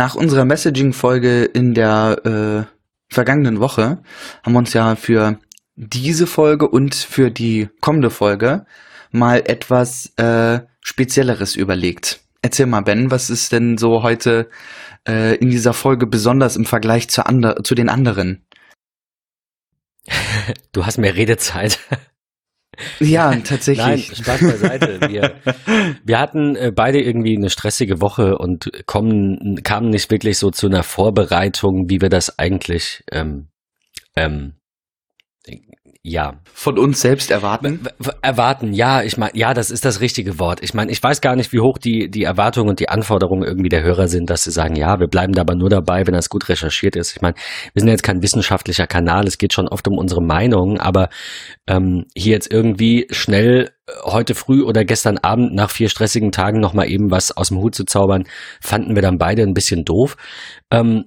Nach unserer Messaging-Folge in der äh, vergangenen Woche haben wir uns ja für diese Folge und für die kommende Folge mal etwas äh, Spezielleres überlegt. Erzähl mal, Ben, was ist denn so heute äh, in dieser Folge besonders im Vergleich zu, ander zu den anderen? Du hast mehr Redezeit. Ja, tatsächlich. Nein, Spaß beiseite. Wir, wir hatten äh, beide irgendwie eine stressige Woche und kommen, kamen nicht wirklich so zu einer Vorbereitung, wie wir das eigentlich ähm, ähm, ja. Von uns selbst erwarten? Erwarten, ja, ich meine, ja, das ist das richtige Wort. Ich meine, ich weiß gar nicht, wie hoch die, die Erwartungen und die Anforderungen irgendwie der Hörer sind, dass sie sagen, ja, wir bleiben da aber nur dabei, wenn das gut recherchiert ist. Ich meine, wir sind jetzt kein wissenschaftlicher Kanal, es geht schon oft um unsere Meinungen, aber ähm, hier jetzt irgendwie schnell äh, heute früh oder gestern Abend nach vier stressigen Tagen nochmal eben was aus dem Hut zu zaubern, fanden wir dann beide ein bisschen doof. Ähm,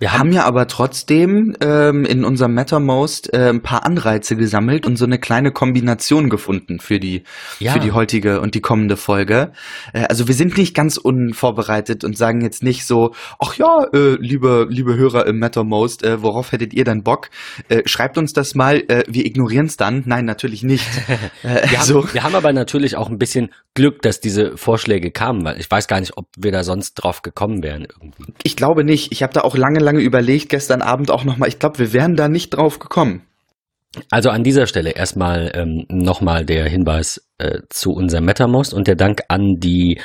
wir haben ja aber trotzdem ähm, in unserem Mattermost äh, ein paar Anreize gesammelt und so eine kleine Kombination gefunden für die ja. für die heutige und die kommende Folge. Äh, also wir sind nicht ganz unvorbereitet und sagen jetzt nicht so, ach ja, äh, liebe liebe Hörer im Mattermost, äh, worauf hättet ihr denn Bock? Äh, schreibt uns das mal. Äh, wir ignorieren es dann. Nein, natürlich nicht. Äh, wir, so. haben, wir haben aber natürlich auch ein bisschen Glück, dass diese Vorschläge kamen, weil ich weiß gar nicht, ob wir da sonst drauf gekommen wären irgendwie. Ich glaube nicht. Ich habe da auch lange lange überlegt, gestern Abend auch nochmal. Ich glaube, wir wären da nicht drauf gekommen. Also an dieser Stelle erstmal ähm, nochmal der Hinweis äh, zu unserem MetaMost und der Dank an die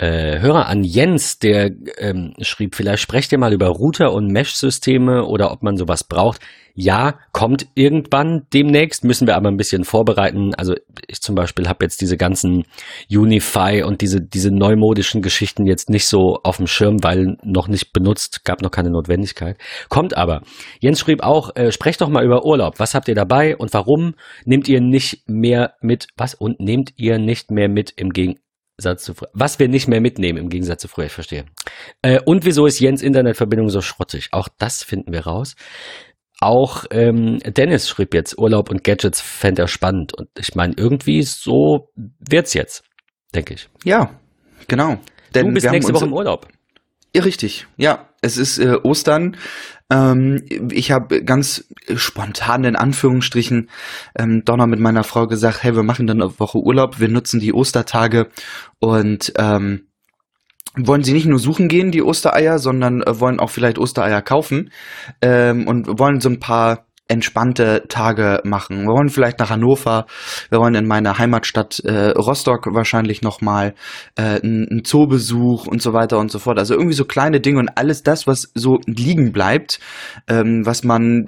äh, Hörer, an Jens, der ähm, schrieb, vielleicht sprecht ihr mal über Router und Mesh-Systeme oder ob man sowas braucht. Ja, kommt irgendwann demnächst, müssen wir aber ein bisschen vorbereiten. Also ich zum Beispiel habe jetzt diese ganzen Unify und diese, diese neumodischen Geschichten jetzt nicht so auf dem Schirm, weil noch nicht benutzt, gab noch keine Notwendigkeit. Kommt aber. Jens schrieb auch, äh, sprecht doch mal über Urlaub. Was habt ihr dabei und warum nehmt ihr nicht mehr mit, was? Und nehmt ihr nicht mehr mit im Gegensatz zu früher. Was wir nicht mehr mitnehmen im Gegensatz zu früher, ich verstehe. Äh, und wieso ist Jens Internetverbindung so schrottig? Auch das finden wir raus. Auch ähm, Dennis schrieb jetzt, Urlaub und Gadgets fände er spannend. Und ich meine, irgendwie so wird's jetzt, denke ich. Ja, genau. Denn du bist nächste Woche im Urlaub. Ja, richtig. Ja, es ist äh, Ostern. Ähm, ich habe ganz spontan in Anführungsstrichen ähm, Donner mit meiner Frau gesagt, hey, wir machen dann eine Woche Urlaub, wir nutzen die Ostertage und ähm, wollen sie nicht nur suchen gehen, die Ostereier, sondern äh, wollen auch vielleicht Ostereier kaufen ähm, und wollen so ein paar entspannte Tage machen. Wir wollen vielleicht nach Hannover, wir wollen in meine Heimatstadt äh, Rostock wahrscheinlich nochmal äh, einen Zoobesuch und so weiter und so fort. Also irgendwie so kleine Dinge und alles das, was so liegen bleibt, ähm, was man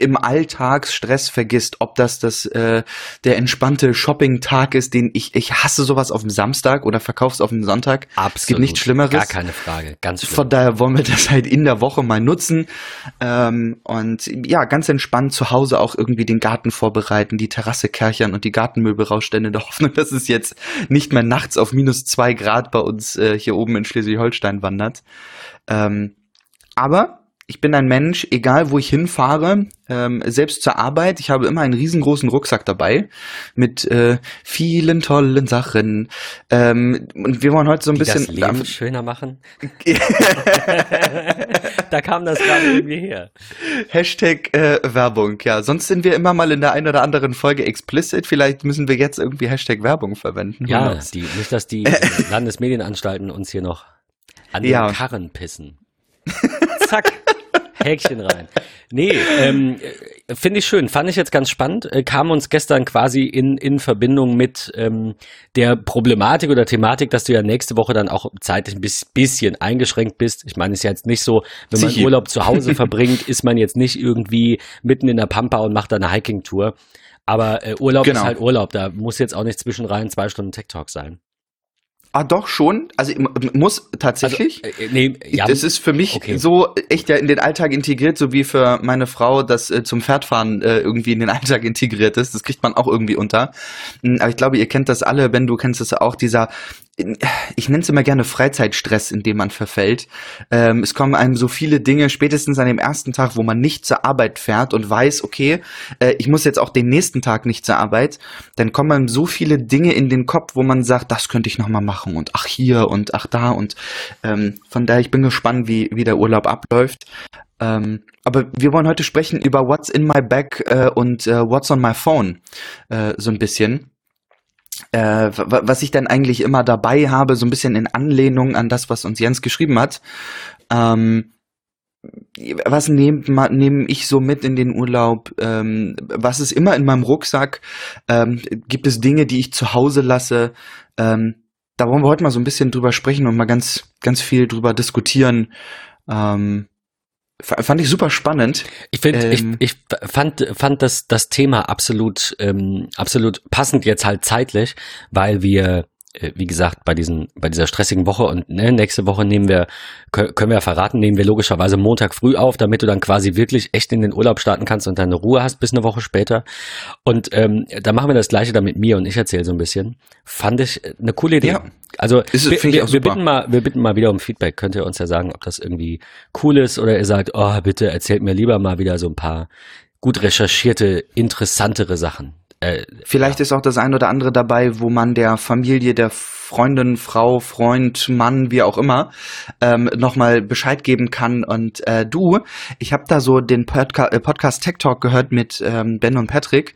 im Alltagsstress vergisst, ob das das äh, der entspannte Shopping-Tag ist, den ich ich hasse sowas auf dem Samstag oder verkaufst auf dem Sonntag. Absolut. Es gibt nichts Schlimmeres. Gar keine Frage, ganz schlimm. Von daher wollen wir das halt in der Woche mal nutzen ähm, und ja, ganz entspannt zu Hause auch irgendwie den Garten vorbereiten, die Terrasse kerchern und die Gartenmöbel rausstellen in der Hoffnung, dass es jetzt nicht mehr nachts auf minus zwei Grad bei uns äh, hier oben in Schleswig-Holstein wandert. Ähm, aber ich bin ein Mensch, egal wo ich hinfahre, ähm, selbst zur Arbeit, ich habe immer einen riesengroßen Rucksack dabei mit äh, vielen tollen Sachen. Ähm, und wir wollen heute so ein Die bisschen. Das Leben schöner machen. da kam das gerade irgendwie her. Hashtag äh, Werbung, ja. Sonst sind wir immer mal in der einen oder anderen Folge explicit. Vielleicht müssen wir jetzt irgendwie Hashtag Werbung verwenden. Ja, die, nicht, dass die Landesmedienanstalten uns hier noch an den ja. Karren pissen. Zack. Häkchen rein. Nee, ähm, finde ich schön. Fand ich jetzt ganz spannend. Äh, kam uns gestern quasi in, in Verbindung mit ähm, der Problematik oder Thematik, dass du ja nächste Woche dann auch zeitlich ein bisschen eingeschränkt bist. Ich meine, es ist ja jetzt nicht so, wenn man Urlaub zu Hause verbringt, ist man jetzt nicht irgendwie mitten in der Pampa und macht da eine Hiking-Tour. Aber äh, Urlaub genau. ist halt Urlaub. Da muss jetzt auch nicht zwischen rein zwei Stunden Tech Talk sein. Ah, doch schon. Also muss tatsächlich. Also, äh, nee, ja, das ist für mich okay. so echt ja in den Alltag integriert, so wie für meine Frau das äh, zum Pferdfahren äh, irgendwie in den Alltag integriert ist. Das kriegt man auch irgendwie unter. Hm, aber ich glaube, ihr kennt das alle, Ben, du kennst das auch, dieser ich nenne es immer gerne Freizeitstress, in dem man verfällt. Ähm, es kommen einem so viele Dinge, spätestens an dem ersten Tag, wo man nicht zur Arbeit fährt und weiß, okay, äh, ich muss jetzt auch den nächsten Tag nicht zur Arbeit, dann kommen einem so viele Dinge in den Kopf, wo man sagt, das könnte ich nochmal machen und ach hier und ach da und ähm, von daher, ich bin gespannt, wie, wie der Urlaub abläuft. Ähm, aber wir wollen heute sprechen über What's in my bag äh, und äh, What's on my phone äh, so ein bisschen äh, was ich dann eigentlich immer dabei habe, so ein bisschen in Anlehnung an das, was uns Jens geschrieben hat. Ähm, was nehme nehm ich so mit in den Urlaub? Ähm, was ist immer in meinem Rucksack? Ähm, gibt es Dinge, die ich zu Hause lasse? Ähm, da wollen wir heute mal so ein bisschen drüber sprechen und mal ganz, ganz viel drüber diskutieren. Ähm, Fand ich super spannend. Ich finde, ähm, ich, ich fand, fand das, das Thema absolut, ähm, absolut passend jetzt halt zeitlich, weil wir wie gesagt, bei diesen, bei dieser stressigen Woche und ne, nächste Woche nehmen wir, können wir verraten, nehmen wir logischerweise Montag früh auf, damit du dann quasi wirklich echt in den Urlaub starten kannst und deine Ruhe hast bis eine Woche später. Und ähm, da machen wir das Gleiche dann mit mir und ich erzähle so ein bisschen. Fand ich eine coole Idee. Ja. Also es, wir, wir, wir, bitten mal, wir bitten mal wieder um Feedback. Könnt ihr uns ja sagen, ob das irgendwie cool ist oder ihr sagt, oh bitte erzählt mir lieber mal wieder so ein paar gut recherchierte, interessantere Sachen. Äh, Vielleicht ja. ist auch das ein oder andere dabei, wo man der Familie, der Freundin, Frau, Freund, Mann, wie auch immer, ähm, nochmal Bescheid geben kann. Und äh, du, ich habe da so den Podca äh, Podcast Tech Talk gehört mit ähm, Ben und Patrick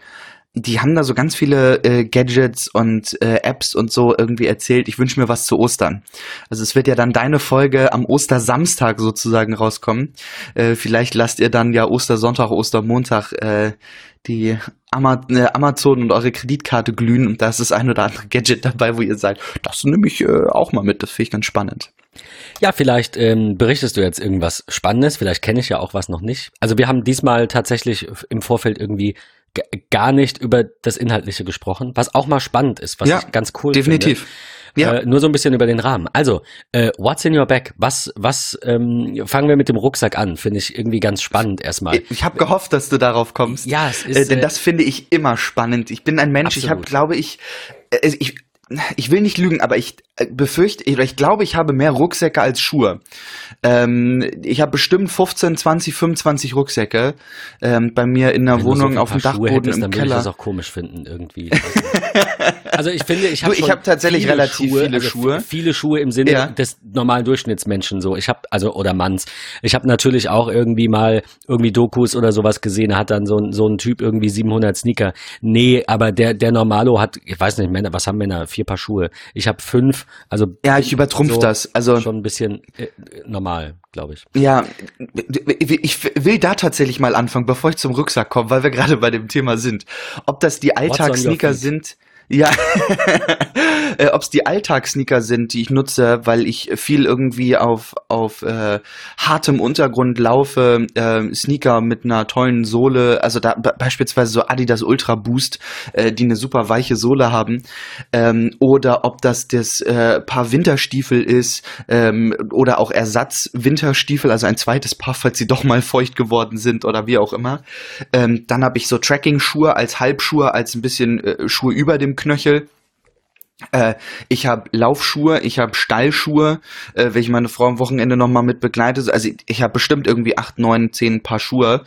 die haben da so ganz viele äh, Gadgets und äh, Apps und so irgendwie erzählt. Ich wünsche mir was zu Ostern. Also es wird ja dann deine Folge am Ostersamstag sozusagen rauskommen. Äh, vielleicht lasst ihr dann ja Ostersonntag, Ostermontag äh, die Ama äh, Amazon und eure Kreditkarte glühen und da ist das ein oder andere Gadget dabei, wo ihr seid, das nehme ich äh, auch mal mit. Das finde ich ganz spannend. Ja, vielleicht ähm, berichtest du jetzt irgendwas Spannendes. Vielleicht kenne ich ja auch was noch nicht. Also wir haben diesmal tatsächlich im Vorfeld irgendwie gar nicht über das Inhaltliche gesprochen, was auch mal spannend ist, was ja, ich ganz cool definitiv. finde. Ja. Äh, nur so ein bisschen über den Rahmen. Also, äh, what's in your bag? Was, was, ähm, fangen wir mit dem Rucksack an? Finde ich irgendwie ganz spannend erstmal. Ich habe gehofft, dass du darauf kommst. Ja, es ist. Äh, denn das finde ich immer spannend. Ich bin ein Mensch, absolut. ich habe, glaube ich, äh, ich, ich will nicht lügen, aber ich äh, befürchte, oder ich glaube, ich habe mehr Rucksäcke als Schuhe. Ähm, ich habe bestimmt 15, 20, 25 Rucksäcke ähm, bei mir in der Wenn Wohnung so auf dem Dachboden Schuhe hättest, im dann Keller. Würde ich das auch komisch finden irgendwie. Also ich finde, ich habe ich habe tatsächlich viele relativ Schuhe, viele also Schuhe. Viele Schuhe im Sinne ja. des normalen Durchschnittsmenschen so. Ich habe also oder Manns. Ich habe natürlich auch irgendwie mal irgendwie Dokus oder sowas gesehen, hat dann so ein so ein Typ irgendwie 700 Sneaker. Nee, aber der der Normalo hat, ich weiß nicht, Männer, was haben Männer? Vier Paar Schuhe. Ich habe fünf, also Ja, ich übertrumpf so das. Also schon ein bisschen äh, normal, glaube ich. Ja, ich will da tatsächlich mal anfangen, bevor ich zum Rucksack komme, weil wir gerade bei dem Thema sind. Ob das die Alltagssneaker sind, ja, äh, ob es die Alltagssneaker sind, die ich nutze, weil ich viel irgendwie auf, auf äh, hartem Untergrund laufe, äh, Sneaker mit einer tollen Sohle, also da beispielsweise so Adidas Ultra Boost, äh, die eine super weiche Sohle haben, ähm, oder ob das das äh, Paar Winterstiefel ist ähm, oder auch Ersatz Winterstiefel, also ein zweites Paar, falls sie doch mal feucht geworden sind oder wie auch immer. Ähm, dann habe ich so Tracking-Schuhe als Halbschuhe, als ein bisschen äh, Schuhe über dem Knöchel. Äh, ich habe Laufschuhe, ich habe Stallschuhe, äh, welche meine Frau am Wochenende nochmal mit begleitet. Also ich, ich habe bestimmt irgendwie acht, neun, zehn Paar Schuhe,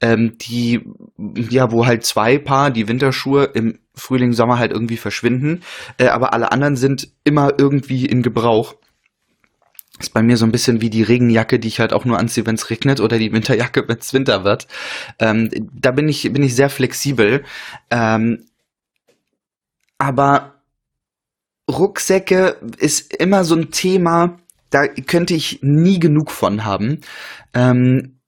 ähm, die, ja, wo halt zwei Paar, die Winterschuhe im Frühling, Sommer halt irgendwie verschwinden, äh, aber alle anderen sind immer irgendwie in Gebrauch. Ist bei mir so ein bisschen wie die Regenjacke, die ich halt auch nur anziehe, wenn es regnet, oder die Winterjacke, wenn es Winter wird. Ähm, da bin ich, bin ich sehr flexibel. Ähm, aber Rucksäcke ist immer so ein Thema, da könnte ich nie genug von haben. Ähm,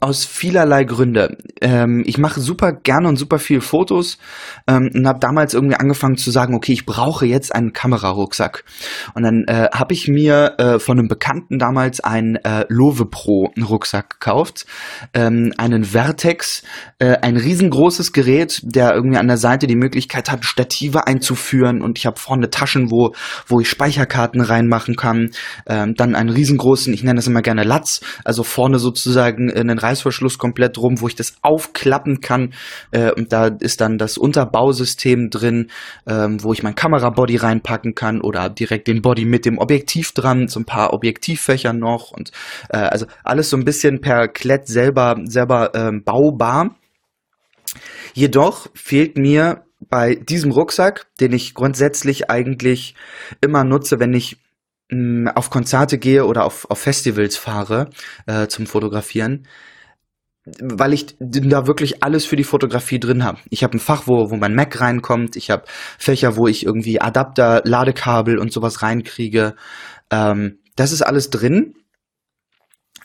aus vielerlei Gründe. Ähm, ich mache super gerne und super viel Fotos ähm, und habe damals irgendwie angefangen zu sagen, okay, ich brauche jetzt einen Kamerarucksack. Und dann äh, habe ich mir äh, von einem Bekannten damals einen äh, Love Pro Rucksack gekauft, ähm, einen Vertex, äh, ein riesengroßes Gerät, der irgendwie an der Seite die Möglichkeit hat, Stative einzuführen und ich habe vorne Taschen, wo wo ich Speicherkarten reinmachen kann. Ähm, dann einen riesengroßen, ich nenne das immer gerne Latz, also vorne sozusagen einen Reißverschluss komplett drum, wo ich das aufklappen kann. Äh, und da ist dann das Unterbausystem drin, ähm, wo ich mein Kamerabody reinpacken kann oder direkt den Body mit dem Objektiv dran, so ein paar Objektivfächer noch und äh, also alles so ein bisschen per Klett selber selber ähm, baubar. Jedoch fehlt mir bei diesem Rucksack, den ich grundsätzlich eigentlich immer nutze, wenn ich mm, auf Konzerte gehe oder auf, auf Festivals fahre äh, zum Fotografieren, weil ich da wirklich alles für die Fotografie drin habe. Ich habe ein Fach, wo, wo mein Mac reinkommt. Ich habe Fächer, wo ich irgendwie Adapter, Ladekabel und sowas reinkriege. Ähm, das ist alles drin.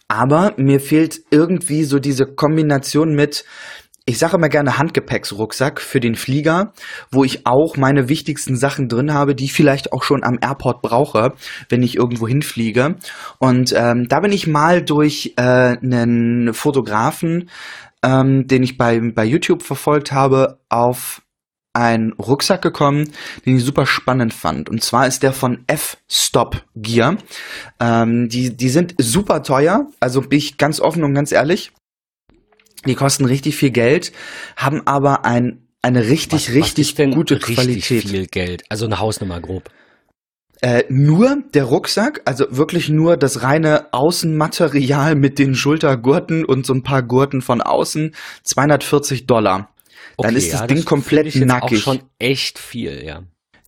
Aber mir fehlt irgendwie so diese Kombination mit, ich sage immer gerne Handgepäcksrucksack für den Flieger, wo ich auch meine wichtigsten Sachen drin habe, die ich vielleicht auch schon am Airport brauche, wenn ich irgendwo hinfliege. Und ähm, da bin ich mal durch äh, einen Fotografen, ähm, den ich bei, bei YouTube verfolgt habe, auf einen Rucksack gekommen, den ich super spannend fand. Und zwar ist der von F-Stop Gear. Ähm, die, die sind super teuer, also bin ich ganz offen und ganz ehrlich. Die kosten richtig viel Geld, haben aber ein, eine richtig, was, richtig was gute richtig Qualität. viel Geld, also eine Hausnummer grob. Äh, nur der Rucksack, also wirklich nur das reine Außenmaterial mit den Schultergurten und so ein paar Gurten von außen, 240 Dollar. Okay, Dann ist das ja, Ding das komplett ich nackig. Auch schon echt viel, ja.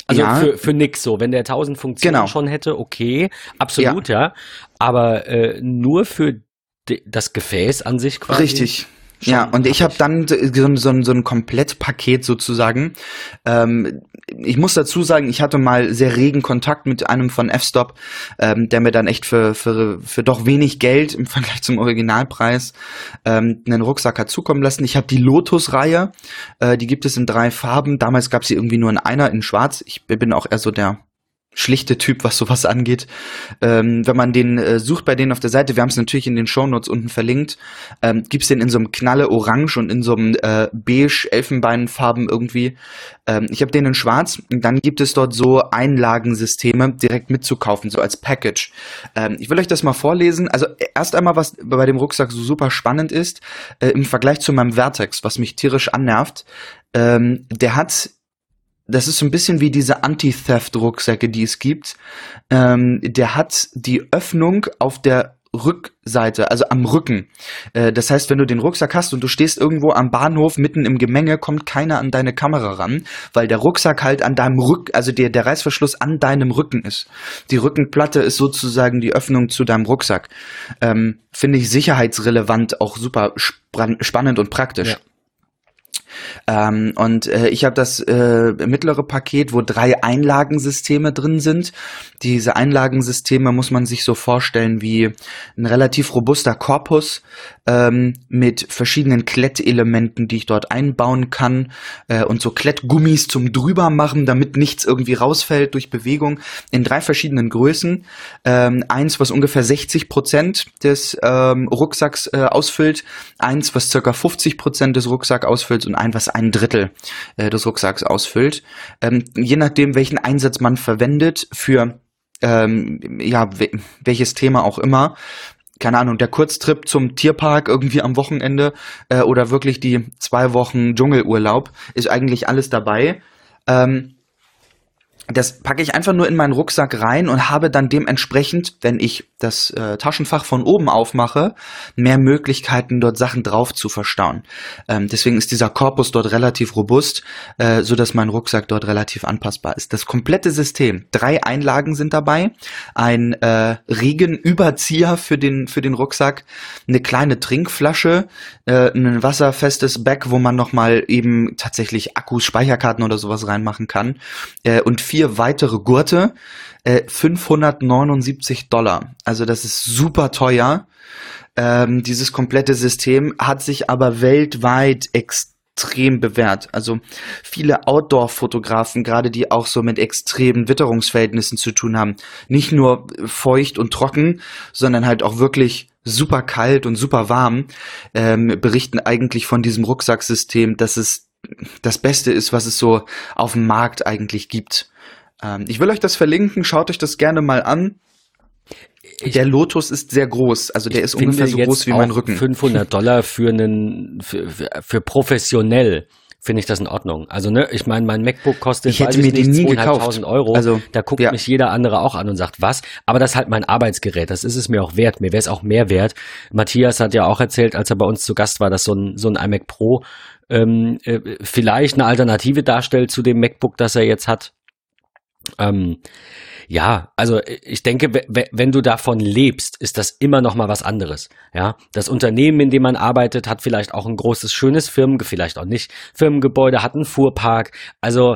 Also ja. für, für nix so. Wenn der 1000 Funktionen genau. schon hätte, okay, absolut, ja. ja. Aber äh, nur für das Gefäß an sich quasi. Richtig. Ja, und ich habe dann so, so, so ein Komplettpaket sozusagen. Ähm, ich muss dazu sagen, ich hatte mal sehr regen Kontakt mit einem von F-Stop, ähm, der mir dann echt für, für, für doch wenig Geld im Vergleich zum Originalpreis ähm, einen Rucksack hat zukommen lassen. Ich habe die Lotus-Reihe, äh, die gibt es in drei Farben. Damals gab es sie irgendwie nur in einer, in schwarz. Ich bin auch eher so der schlichte Typ, was sowas angeht. Ähm, wenn man den äh, sucht bei denen auf der Seite, wir haben es natürlich in den Shownotes unten verlinkt, ähm, gibt's den in so einem Knalle Orange und in so einem äh, beige Elfenbeinfarben irgendwie. Ähm, ich habe den in Schwarz und dann gibt es dort so Einlagensysteme direkt mitzukaufen, so als Package. Ähm, ich will euch das mal vorlesen. Also erst einmal, was bei dem Rucksack so super spannend ist, äh, im Vergleich zu meinem Vertex, was mich tierisch annervt, ähm, der hat das ist so ein bisschen wie diese Anti-Theft-Rucksäcke, die es gibt. Ähm, der hat die Öffnung auf der Rückseite, also am Rücken. Äh, das heißt, wenn du den Rucksack hast und du stehst irgendwo am Bahnhof mitten im Gemenge, kommt keiner an deine Kamera ran, weil der Rucksack halt an deinem Rücken, also der, der Reißverschluss an deinem Rücken ist. Die Rückenplatte ist sozusagen die Öffnung zu deinem Rucksack. Ähm, Finde ich sicherheitsrelevant, auch super spannend und praktisch. Ja. Ähm, und äh, ich habe das äh, mittlere Paket, wo drei Einlagensysteme drin sind. Diese Einlagensysteme muss man sich so vorstellen wie ein relativ robuster Korpus ähm, mit verschiedenen Klettelementen, die ich dort einbauen kann äh, und so Klettgummis zum drüber machen, damit nichts irgendwie rausfällt durch Bewegung in drei verschiedenen Größen. Ähm, eins, was ungefähr 60 Prozent des ähm, Rucksacks äh, ausfüllt, eins, was circa 50 Prozent des Rucksacks ausfüllt und ein, was ein Drittel äh, des Rucksacks ausfüllt. Ähm, je nachdem, welchen Einsatz man verwendet für ähm, ja, welches Thema auch immer. Keine Ahnung, der Kurztrip zum Tierpark irgendwie am Wochenende äh, oder wirklich die zwei Wochen Dschungelurlaub ist eigentlich alles dabei. Ähm, das packe ich einfach nur in meinen Rucksack rein und habe dann dementsprechend, wenn ich das äh, Taschenfach von oben aufmache, mehr Möglichkeiten, dort Sachen drauf zu verstauen. Ähm, deswegen ist dieser Korpus dort relativ robust, äh, so dass mein Rucksack dort relativ anpassbar ist. Das komplette System, drei Einlagen sind dabei, ein äh, Regenüberzieher für den für den Rucksack, eine kleine Trinkflasche, äh, ein wasserfestes Bag, wo man noch mal eben tatsächlich Akkus, Speicherkarten oder sowas reinmachen kann äh, und vier vier weitere Gurte, äh, 579 Dollar. Also das ist super teuer. Ähm, dieses komplette System hat sich aber weltweit extrem bewährt. Also viele Outdoor-Fotografen, gerade die auch so mit extremen Witterungsverhältnissen zu tun haben, nicht nur feucht und trocken, sondern halt auch wirklich super kalt und super warm, ähm, berichten eigentlich von diesem Rucksacksystem, dass es das Beste ist, was es so auf dem Markt eigentlich gibt. Ähm, ich will euch das verlinken, schaut euch das gerne mal an. ich, der Lotus ist sehr groß, also der ist ungefähr so groß wie mein Rücken. 500 Dollar für einen für, für, professionell finde ich das in Ordnung. Also ne, ich meine, mein MacBook kostet ich hätte mir den nie gekauft. Euro. Also da guckt ja. mich jeder andere auch an und sagt, was? Aber das ist halt mein Arbeitsgerät. Das ist es mir auch wert. Mir wäre es auch mehr wert. Matthias hat ja auch erzählt, als er bei uns zu Gast war, dass so ein so ein iMac Pro ähm, äh, vielleicht eine Alternative darstellt zu dem MacBook, das er jetzt hat. Ähm, ja, also ich denke, wenn du davon lebst, ist das immer noch mal was anderes. Ja, das Unternehmen, in dem man arbeitet, hat vielleicht auch ein großes, schönes Firmen, vielleicht auch nicht Firmengebäude, hat einen Fuhrpark. Also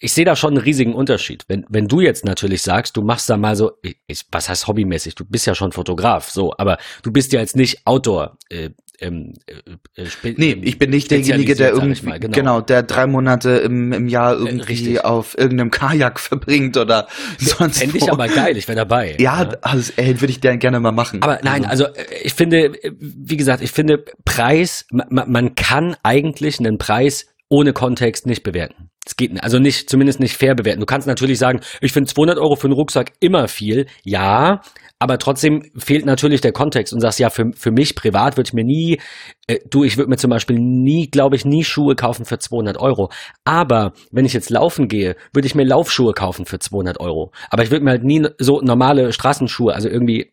ich sehe da schon einen riesigen Unterschied. Wenn, wenn du jetzt natürlich sagst, du machst da mal so, ich, was heißt hobbymäßig? Du bist ja schon Fotograf, so, aber du bist ja jetzt nicht Outdoor, äh, ähm, äh, äh nee, ich bin nicht derjenige, der irgendwie, mal, genau. genau. der drei Monate im, im Jahr äh, irgendwie äh, auf irgendeinem Kajak verbringt oder sonst Fände ich aber geil, ich wäre dabei. Ja, ja. Also, ey, würde ich gerne mal machen. Aber nein, also, also ich finde, wie gesagt, ich finde Preis, man, man kann eigentlich einen Preis ohne Kontext nicht bewerten. Es geht nicht, also nicht, zumindest nicht fair bewerten. Du kannst natürlich sagen, ich finde 200 Euro für einen Rucksack immer viel. Ja, aber trotzdem fehlt natürlich der Kontext und sagst, ja, für, für mich privat würde ich mir nie, äh, du, ich würde mir zum Beispiel nie, glaube ich, nie Schuhe kaufen für 200 Euro. Aber wenn ich jetzt laufen gehe, würde ich mir Laufschuhe kaufen für 200 Euro. Aber ich würde mir halt nie so normale Straßenschuhe, also irgendwie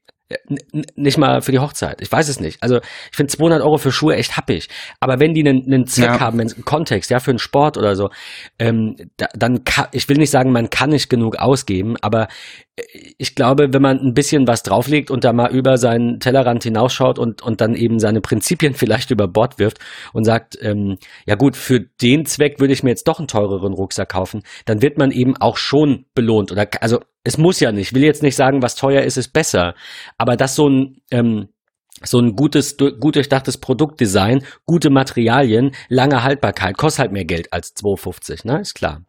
nicht mal für die Hochzeit. Ich weiß es nicht. Also ich finde 200 Euro für Schuhe echt happig. Aber wenn die einen, einen Zweck ja. haben, einen Kontext, ja, für einen Sport oder so, ähm, da, dann kann, ich will nicht sagen, man kann nicht genug ausgeben, aber ich glaube, wenn man ein bisschen was drauflegt und da mal über seinen Tellerrand hinausschaut und, und dann eben seine Prinzipien vielleicht über Bord wirft und sagt, ähm, ja gut, für den Zweck würde ich mir jetzt doch einen teureren Rucksack kaufen, dann wird man eben auch schon belohnt. Oder also es muss ja nicht. Ich will jetzt nicht sagen, was teuer ist, ist besser. Aber dass so ein ähm, so ein gutes, gut durchdachtes Produktdesign, gute Materialien, lange Haltbarkeit, kostet halt mehr Geld als 2,50, ne? Ist klar.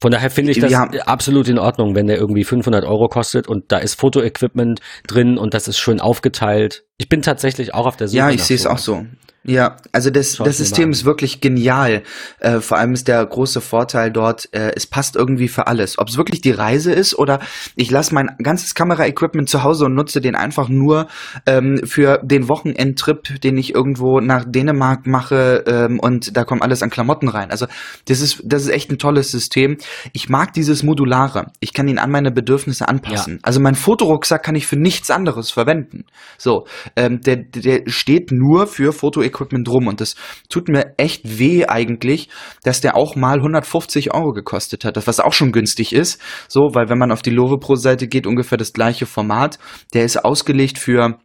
Von daher finde ich das absolut in Ordnung, wenn der irgendwie 500 Euro kostet und da ist Fotoequipment drin und das ist schön aufgeteilt. Ich bin tatsächlich auch auf der Suche. Ja, ich sehe es auch so. Ja, also das, das System ist wirklich genial. Äh, vor allem ist der große Vorteil dort, äh, es passt irgendwie für alles. Ob es wirklich die Reise ist oder ich lasse mein ganzes Kameraequipment zu Hause und nutze den einfach nur ähm, für den Wochenendtrip, den ich irgendwo nach Dänemark mache ähm, und da kommt alles an Klamotten rein. Also das ist, das ist echt ein tolles System. Ich mag dieses Modulare. Ich kann ihn an meine Bedürfnisse anpassen. Ja. Also mein Fotorucksack kann ich für nichts anderes verwenden. So, ähm, der, der steht nur für Foto Equipment rum und das tut mir echt weh eigentlich, dass der auch mal 150 Euro gekostet hat, was auch schon günstig ist, so, weil wenn man auf die Love Pro Seite geht, ungefähr das gleiche Format, der ist ausgelegt für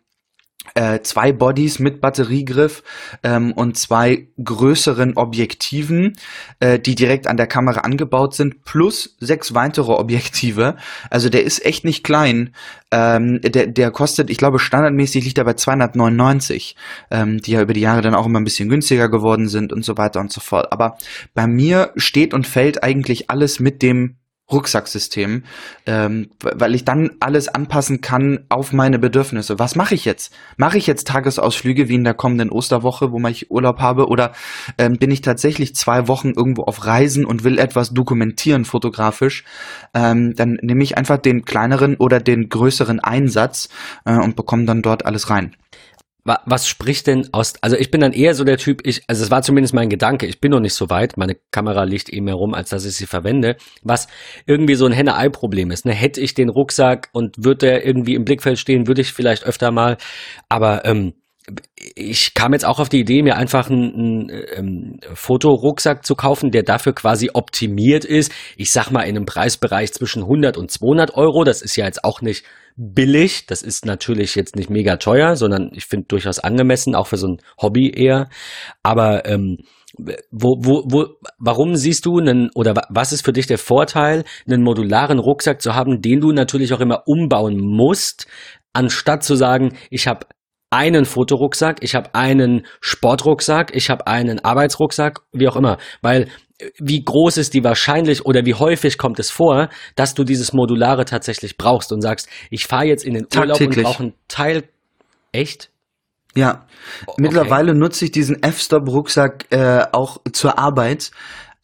äh, zwei Bodies mit Batteriegriff ähm, und zwei größeren Objektiven, äh, die direkt an der Kamera angebaut sind, plus sechs weitere Objektive. Also der ist echt nicht klein. Ähm, der, der kostet, ich glaube, standardmäßig liegt er bei 299, ähm, die ja über die Jahre dann auch immer ein bisschen günstiger geworden sind und so weiter und so fort. Aber bei mir steht und fällt eigentlich alles mit dem Rucksacksystem, ähm, weil ich dann alles anpassen kann auf meine Bedürfnisse. Was mache ich jetzt? Mache ich jetzt Tagesausflüge wie in der kommenden Osterwoche, wo ich Urlaub habe, oder ähm, bin ich tatsächlich zwei Wochen irgendwo auf Reisen und will etwas dokumentieren fotografisch? Ähm, dann nehme ich einfach den kleineren oder den größeren Einsatz äh, und bekomme dann dort alles rein was spricht denn aus, also ich bin dann eher so der Typ, ich, also es war zumindest mein Gedanke, ich bin noch nicht so weit, meine Kamera liegt eben herum, als dass ich sie verwende, was irgendwie so ein Henne-Ei-Problem ist. Ne? Hätte ich den Rucksack und würde der irgendwie im Blickfeld stehen, würde ich vielleicht öfter mal, aber ähm, ich kam jetzt auch auf die Idee, mir einfach einen, einen ähm, Fotorucksack zu kaufen, der dafür quasi optimiert ist. Ich sag mal in einem Preisbereich zwischen 100 und 200 Euro. Das ist ja jetzt auch nicht billig. Das ist natürlich jetzt nicht mega teuer, sondern ich finde durchaus angemessen, auch für so ein Hobby eher. Aber ähm, wo, wo, wo, warum siehst du einen, oder was ist für dich der Vorteil, einen modularen Rucksack zu haben, den du natürlich auch immer umbauen musst, anstatt zu sagen, ich habe einen Fotorucksack, ich habe einen Sportrucksack, ich habe einen Arbeitsrucksack, wie auch immer. Weil wie groß ist die wahrscheinlich oder wie häufig kommt es vor, dass du dieses Modulare tatsächlich brauchst und sagst, ich fahre jetzt in den Urlaub und brauche einen Teil. Echt? Ja, okay. mittlerweile nutze ich diesen F-Stop-Rucksack äh, auch zur Arbeit.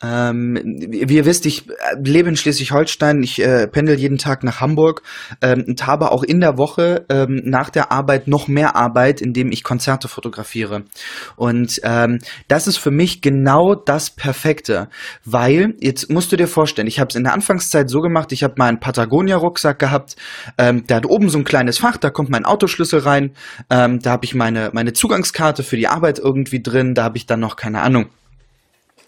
Ähm, wie ihr wisst, ich äh, lebe in Schleswig-Holstein, ich äh, pendel jeden Tag nach Hamburg. Ähm, und habe auch in der Woche ähm, nach der Arbeit noch mehr Arbeit, indem ich Konzerte fotografiere. Und ähm, das ist für mich genau das Perfekte, weil jetzt musst du dir vorstellen, ich habe es in der Anfangszeit so gemacht, ich habe meinen Patagonia-Rucksack gehabt, ähm, der hat oben so ein kleines Fach, da kommt mein Autoschlüssel rein, ähm, da habe ich meine, meine Zugangskarte für die Arbeit irgendwie drin, da habe ich dann noch, keine Ahnung,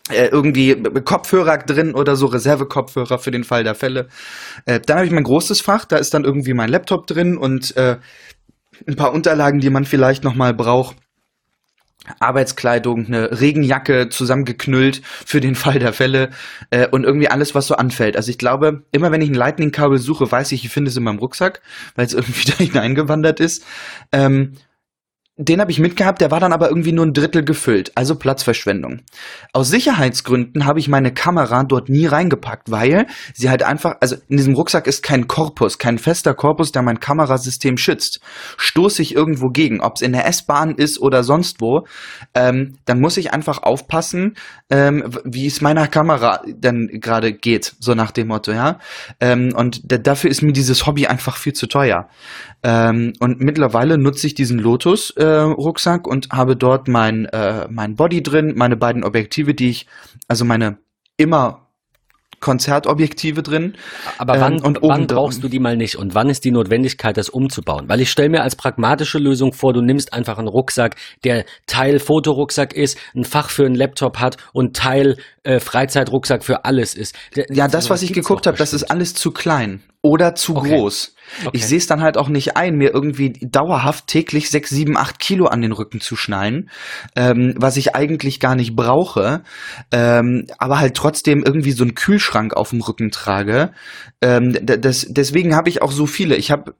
äh, irgendwie Kopfhörer drin oder so, Reservekopfhörer für den Fall der Fälle. Äh, dann habe ich mein großes Fach, da ist dann irgendwie mein Laptop drin und äh, ein paar Unterlagen, die man vielleicht nochmal braucht. Arbeitskleidung, eine Regenjacke zusammengeknüllt für den Fall der Fälle äh, und irgendwie alles, was so anfällt. Also ich glaube, immer wenn ich ein Lightning-Kabel suche, weiß ich, ich finde es in meinem Rucksack, weil es irgendwie da hineingewandert ist. Ähm, den habe ich mitgehabt, der war dann aber irgendwie nur ein Drittel gefüllt, also Platzverschwendung. Aus Sicherheitsgründen habe ich meine Kamera dort nie reingepackt, weil sie halt einfach, also in diesem Rucksack ist kein Korpus, kein fester Korpus, der mein Kamerasystem schützt. Stoße ich irgendwo gegen, ob es in der S-Bahn ist oder sonst wo, ähm, dann muss ich einfach aufpassen, ähm, wie es meiner Kamera dann gerade geht, so nach dem Motto, ja. Ähm, und dafür ist mir dieses Hobby einfach viel zu teuer. Ähm, und mittlerweile nutze ich diesen Lotus äh, und habe dort mein, äh, mein Body drin, meine beiden Objektive, die ich, also meine immer Konzertobjektive drin. Aber wann, ähm, und wann brauchst du die mal nicht und wann ist die Notwendigkeit, das umzubauen? Weil ich stelle mir als pragmatische Lösung vor, du nimmst einfach einen Rucksack, der Teil Fotorucksack ist, ein Fach für einen Laptop hat und Teil äh, Freizeitrucksack für alles ist. Ja, das, was ich geguckt habe, das ist alles zu klein oder zu okay. groß. Okay. Ich sehe es dann halt auch nicht ein, mir irgendwie dauerhaft täglich sechs, sieben, acht Kilo an den Rücken zu schnallen, ähm, was ich eigentlich gar nicht brauche, ähm, aber halt trotzdem irgendwie so einen Kühlschrank auf dem Rücken trage. Ähm, das, deswegen habe ich auch so viele. Ich habe,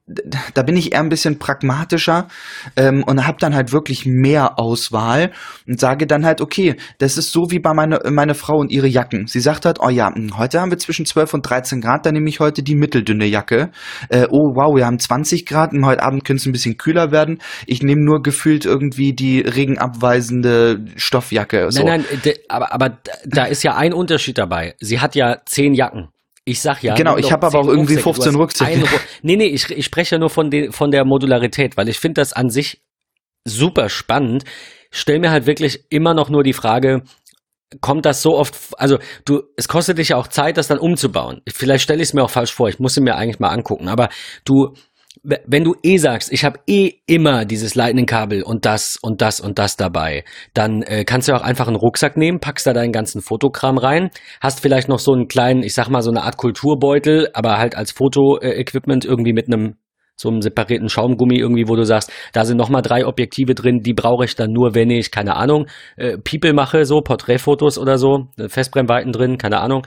da bin ich eher ein bisschen pragmatischer ähm, und habe dann halt wirklich mehr Auswahl und sage dann halt, okay, das ist so wie bei meiner meine Frau und ihre Jacken. Sie sagt halt, oh ja, hm, heute haben wir zwischen 12 und 13 Grad, dann nehme ich heute die mitteldünne Jacke. Äh, oh wow, wir haben 20 Grad und heute Abend könnte es ein bisschen kühler werden. Ich nehme nur gefühlt irgendwie die regenabweisende Stoffjacke. So. Nein, nein, aber, aber da ist ja ein Unterschied dabei. Sie hat ja zehn Jacken. Ich sag ja. Genau, ich habe aber auch irgendwie 15 Rucksäcke. Ru nee, nee, ich, ich spreche ja nur von, de, von der Modularität, weil ich finde das an sich super spannend. Stell mir halt wirklich immer noch nur die Frage, kommt das so oft, also du, es kostet dich ja auch Zeit, das dann umzubauen. Vielleicht stelle ich es mir auch falsch vor, ich muss es mir eigentlich mal angucken, aber du, wenn du eh sagst, ich habe eh immer dieses Lightning-Kabel und das und das und das dabei, dann äh, kannst du auch einfach einen Rucksack nehmen, packst da deinen ganzen Fotokram rein, hast vielleicht noch so einen kleinen, ich sag mal so eine Art Kulturbeutel, aber halt als Foto-Equipment irgendwie mit einem so einem separierten Schaumgummi irgendwie, wo du sagst, da sind nochmal drei Objektive drin, die brauche ich dann nur, wenn ich, keine Ahnung, äh, People mache, so Porträtfotos oder so, äh, Festbrennweiten drin, keine Ahnung.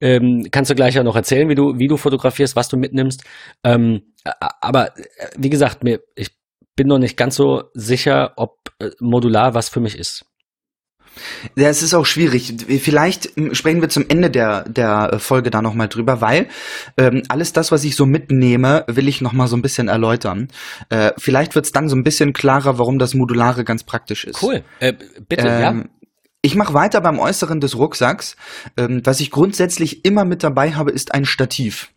Ähm, kannst du gleich ja noch erzählen, wie du, wie du fotografierst, was du mitnimmst. Ähm, aber äh, wie gesagt, mir, ich bin noch nicht ganz so sicher, ob äh, modular was für mich ist. Ja, es ist auch schwierig. Vielleicht sprechen wir zum Ende der, der Folge da nochmal drüber, weil ähm, alles das, was ich so mitnehme, will ich nochmal so ein bisschen erläutern. Äh, vielleicht wird es dann so ein bisschen klarer, warum das Modulare ganz praktisch ist. Cool. Äh, bitte, ähm, ja. Ich mache weiter beim Äußeren des Rucksacks. Ähm, was ich grundsätzlich immer mit dabei habe, ist ein Stativ.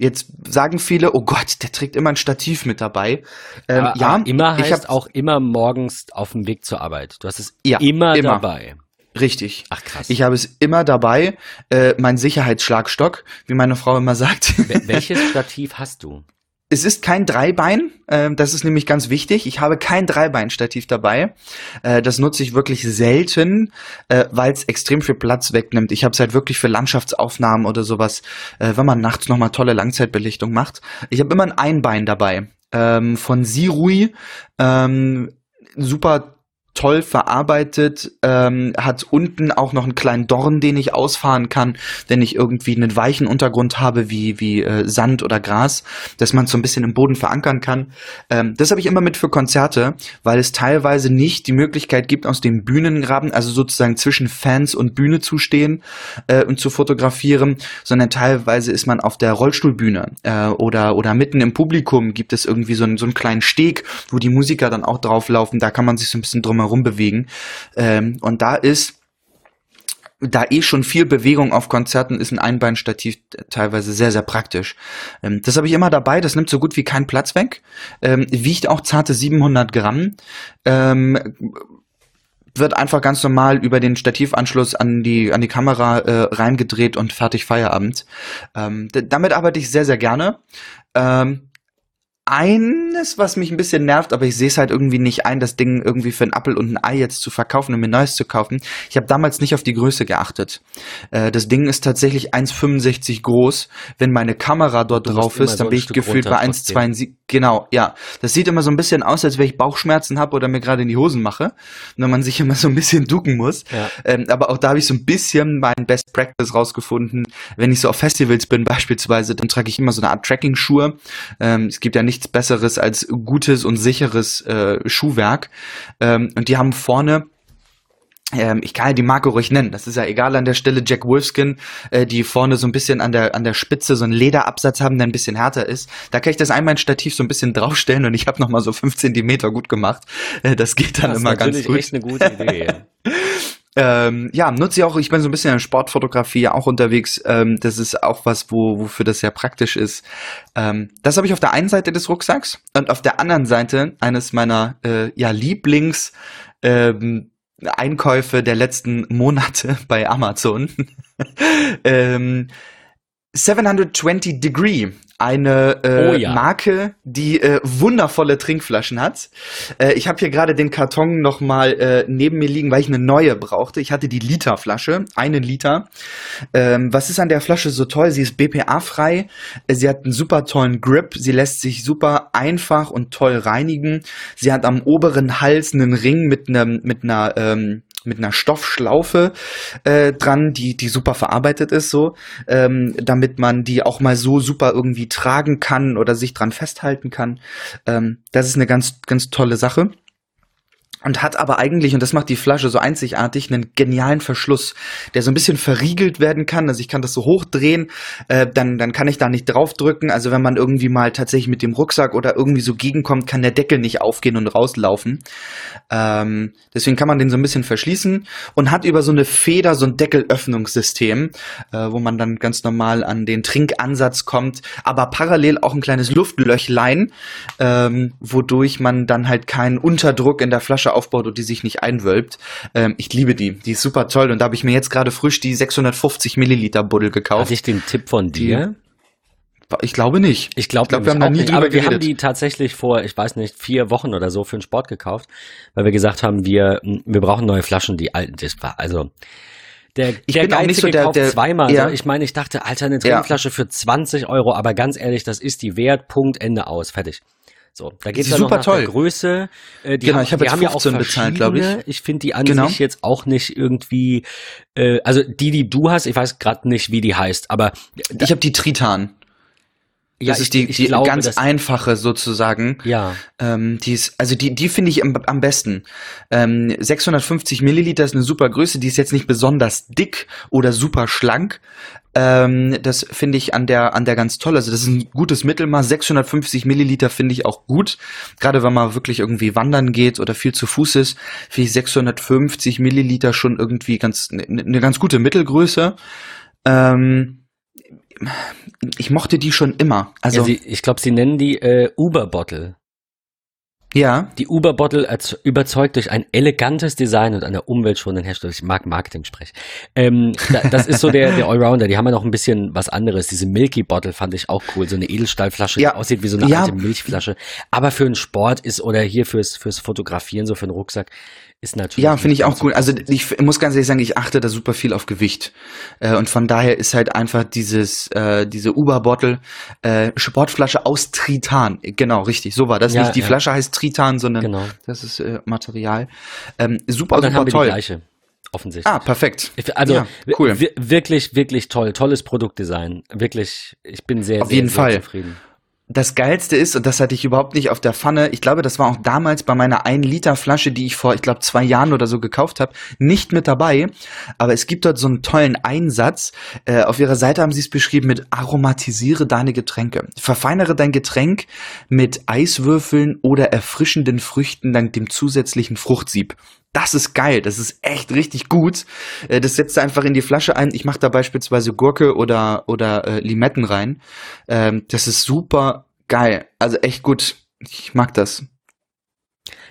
Jetzt sagen viele, oh Gott, der trägt immer ein Stativ mit dabei. Ähm, aber, ja, aber immer heißt ich hab, auch immer morgens auf dem Weg zur Arbeit. Du hast es ja, immer, immer dabei. Richtig. Ach krass. Ich habe es immer dabei. Äh, mein Sicherheitsschlagstock, wie meine Frau immer sagt. Welches Stativ hast du? Es ist kein Dreibein, äh, das ist nämlich ganz wichtig. Ich habe kein Dreibeinstativ dabei. Äh, das nutze ich wirklich selten, äh, weil es extrem viel Platz wegnimmt. Ich habe es halt wirklich für Landschaftsaufnahmen oder sowas, äh, wenn man nachts nochmal tolle Langzeitbelichtung macht. Ich habe immer ein Einbein dabei. Ähm, von Sirui. Ähm, super toll verarbeitet, ähm, hat unten auch noch einen kleinen Dorn, den ich ausfahren kann, wenn ich irgendwie einen weichen Untergrund habe, wie, wie äh, Sand oder Gras, dass man so ein bisschen im Boden verankern kann. Ähm, das habe ich immer mit für Konzerte, weil es teilweise nicht die Möglichkeit gibt, aus dem Bühnengraben, also sozusagen zwischen Fans und Bühne zu stehen äh, und zu fotografieren, sondern teilweise ist man auf der Rollstuhlbühne äh, oder, oder mitten im Publikum gibt es irgendwie so einen, so einen kleinen Steg, wo die Musiker dann auch drauflaufen, da kann man sich so ein bisschen drum herum bewegen. Ähm, und da ist da eh schon viel Bewegung auf Konzerten ist ein Einbeinstativ teilweise sehr, sehr praktisch. Ähm, das habe ich immer dabei, das nimmt so gut wie keinen Platz weg, ähm, wiegt auch zarte 700 Gramm, ähm, wird einfach ganz normal über den Stativanschluss an die, an die Kamera äh, reingedreht und fertig Feierabend. Damit arbeite ich sehr, sehr gerne. Ähm, eines, was mich ein bisschen nervt, aber ich sehe es halt irgendwie nicht ein, das Ding irgendwie für ein Apfel und ein Ei jetzt zu verkaufen und mir Neues zu kaufen. Ich habe damals nicht auf die Größe geachtet. Äh, das Ding ist tatsächlich 1,65 groß. Wenn meine Kamera dort drauf ist, dann bin ich Stück gefühlt bei 1,72. Genau, ja. Das sieht immer so ein bisschen aus, als wenn ich Bauchschmerzen habe oder mir gerade in die Hosen mache. Wenn man sich immer so ein bisschen ducken muss. Ja. Ähm, aber auch da habe ich so ein bisschen mein Best Practice rausgefunden. Wenn ich so auf Festivals bin beispielsweise, dann trage ich immer so eine Art Tracking-Schuhe. Ähm, es gibt ja nichts Besseres als gutes und sicheres äh, Schuhwerk. Ähm, und die haben vorne ähm, ich kann ja die Marke ruhig nennen, das ist ja egal an der Stelle, Jack Wolfskin, äh, die vorne so ein bisschen an der, an der Spitze so einen Lederabsatz haben, der ein bisschen härter ist. Da kann ich das einmal ein Stativ so ein bisschen draufstellen und ich habe nochmal so fünf Zentimeter gut gemacht. Äh, das geht dann das immer ganz gut. Das ist echt eine gute Idee. Ähm, ja, nutze ich auch, ich bin so ein bisschen in Sportfotografie auch unterwegs. Ähm, das ist auch was, wo, wofür das sehr praktisch ist. Ähm, das habe ich auf der einen Seite des Rucksacks und auf der anderen Seite eines meiner äh, ja, Lieblings ähm, Einkäufe der letzten Monate bei Amazon. ähm, 720 Degree eine äh, oh ja. Marke, die äh, wundervolle Trinkflaschen hat. Äh, ich habe hier gerade den Karton noch mal äh, neben mir liegen, weil ich eine neue brauchte. Ich hatte die Literflasche, einen Liter. Ähm, was ist an der Flasche so toll? Sie ist BPA-frei. Sie hat einen super tollen Grip. Sie lässt sich super einfach und toll reinigen. Sie hat am oberen Hals einen Ring mit einem mit einer ähm, mit einer Stoffschlaufe äh, dran, die die super verarbeitet ist, so, ähm, damit man die auch mal so super irgendwie tragen kann oder sich dran festhalten kann. Ähm, das ist eine ganz ganz tolle Sache und hat aber eigentlich, und das macht die Flasche so einzigartig, einen genialen Verschluss, der so ein bisschen verriegelt werden kann. Also ich kann das so hochdrehen, äh, dann, dann kann ich da nicht draufdrücken. Also wenn man irgendwie mal tatsächlich mit dem Rucksack oder irgendwie so gegenkommt, kann der Deckel nicht aufgehen und rauslaufen. Ähm, deswegen kann man den so ein bisschen verschließen und hat über so eine Feder so ein Deckelöffnungssystem, äh, wo man dann ganz normal an den Trinkansatz kommt, aber parallel auch ein kleines Luftlöchlein, ähm, wodurch man dann halt keinen Unterdruck in der Flasche Flasche aufbaut und die sich nicht einwölbt. Ähm, ich liebe die. Die ist super toll. Und da habe ich mir jetzt gerade frisch die 650 Milliliter Buddel gekauft. Hatte ich den Tipp von dir? Ich glaube nicht. Ich glaube, glaub, wir haben da nie nicht, aber wir haben die tatsächlich vor, ich weiß nicht, vier Wochen oder so für den Sport gekauft, weil wir gesagt haben, wir, wir brauchen neue Flaschen, die alten, das war, also, der, ich der bin auch nicht so der, der zweimal. Ja. Ich meine, ich dachte, Alter, eine Trinkflasche ja. für 20 Euro, aber ganz ehrlich, das ist die Wert, Punkt, Ende aus, fertig. So, da geht es ja super noch toll. Größe. Äh, die genau, haben, ich habe jetzt haben 15 ja auch bezahlt, glaube ich. Ich finde die an genau. sich jetzt auch nicht irgendwie, äh, also die, die du hast, ich weiß gerade nicht, wie die heißt, aber ich habe die Tritan. Ja, das ist die, die glaube, ganz einfache sozusagen. Ja. Ähm, die ist, also die, die finde ich am, am besten. Ähm, 650 Milliliter ist eine super Größe. Die ist jetzt nicht besonders dick oder super schlank. Ähm, das finde ich an der, an der ganz toll. Also das ist ein gutes Mittelmaß. 650 Milliliter finde ich auch gut. Gerade wenn man wirklich irgendwie wandern geht oder viel zu Fuß ist, finde ich 650 Milliliter schon irgendwie ganz, eine ne ganz gute Mittelgröße. Ähm, ich mochte die schon immer. Also ja, sie, ich glaube, sie nennen die äh, Uber-Bottle. Ja. Die Uber-Bottle überzeugt durch ein elegantes Design und eine umweltschonende Herstellung. Ich mag Marketing-Sprech. Ähm, da, das ist so der, der Allrounder. Die haben ja noch ein bisschen was anderes. Diese Milky Bottle fand ich auch cool. So eine Edelstahlflasche, ja. die aussieht wie so eine ja. alte Milchflasche. Aber für einen Sport ist oder hier fürs, fürs Fotografieren, so für einen Rucksack, ist natürlich. Ja, finde ich auch cool. Also ich muss ganz ehrlich sagen, ich achte da super viel auf Gewicht. Äh, und von daher ist halt einfach dieses, äh, diese Uber-Bottle, äh, Sportflasche aus Tritan. Genau, richtig. So war das ja, nicht. Die ja. Flasche heißt Tritan, sondern genau. das ist äh, Material. Ähm, super, Und dann super haben wir toll. Die gleiche. Offensichtlich. Ah, perfekt. Also ja, cool. wirklich, wirklich toll. Tolles Produktdesign. Wirklich, ich bin sehr, auf sehr, jeden sehr Fall. zufrieden das Geilste ist, und das hatte ich überhaupt nicht auf der Pfanne, ich glaube, das war auch damals bei meiner 1 Liter Flasche, die ich vor, ich glaube, zwei Jahren oder so gekauft habe, nicht mit dabei. Aber es gibt dort so einen tollen Einsatz. Äh, auf ihrer Seite haben sie es beschrieben mit aromatisiere deine Getränke. Verfeinere dein Getränk mit Eiswürfeln oder erfrischenden Früchten dank dem zusätzlichen Fruchtsieb. Das ist geil, das ist echt richtig gut. Äh, das setzt du einfach in die Flasche ein. Ich mache da beispielsweise Gurke oder, oder äh, Limetten rein. Ähm, das ist super geil. Also echt gut. Ich mag das.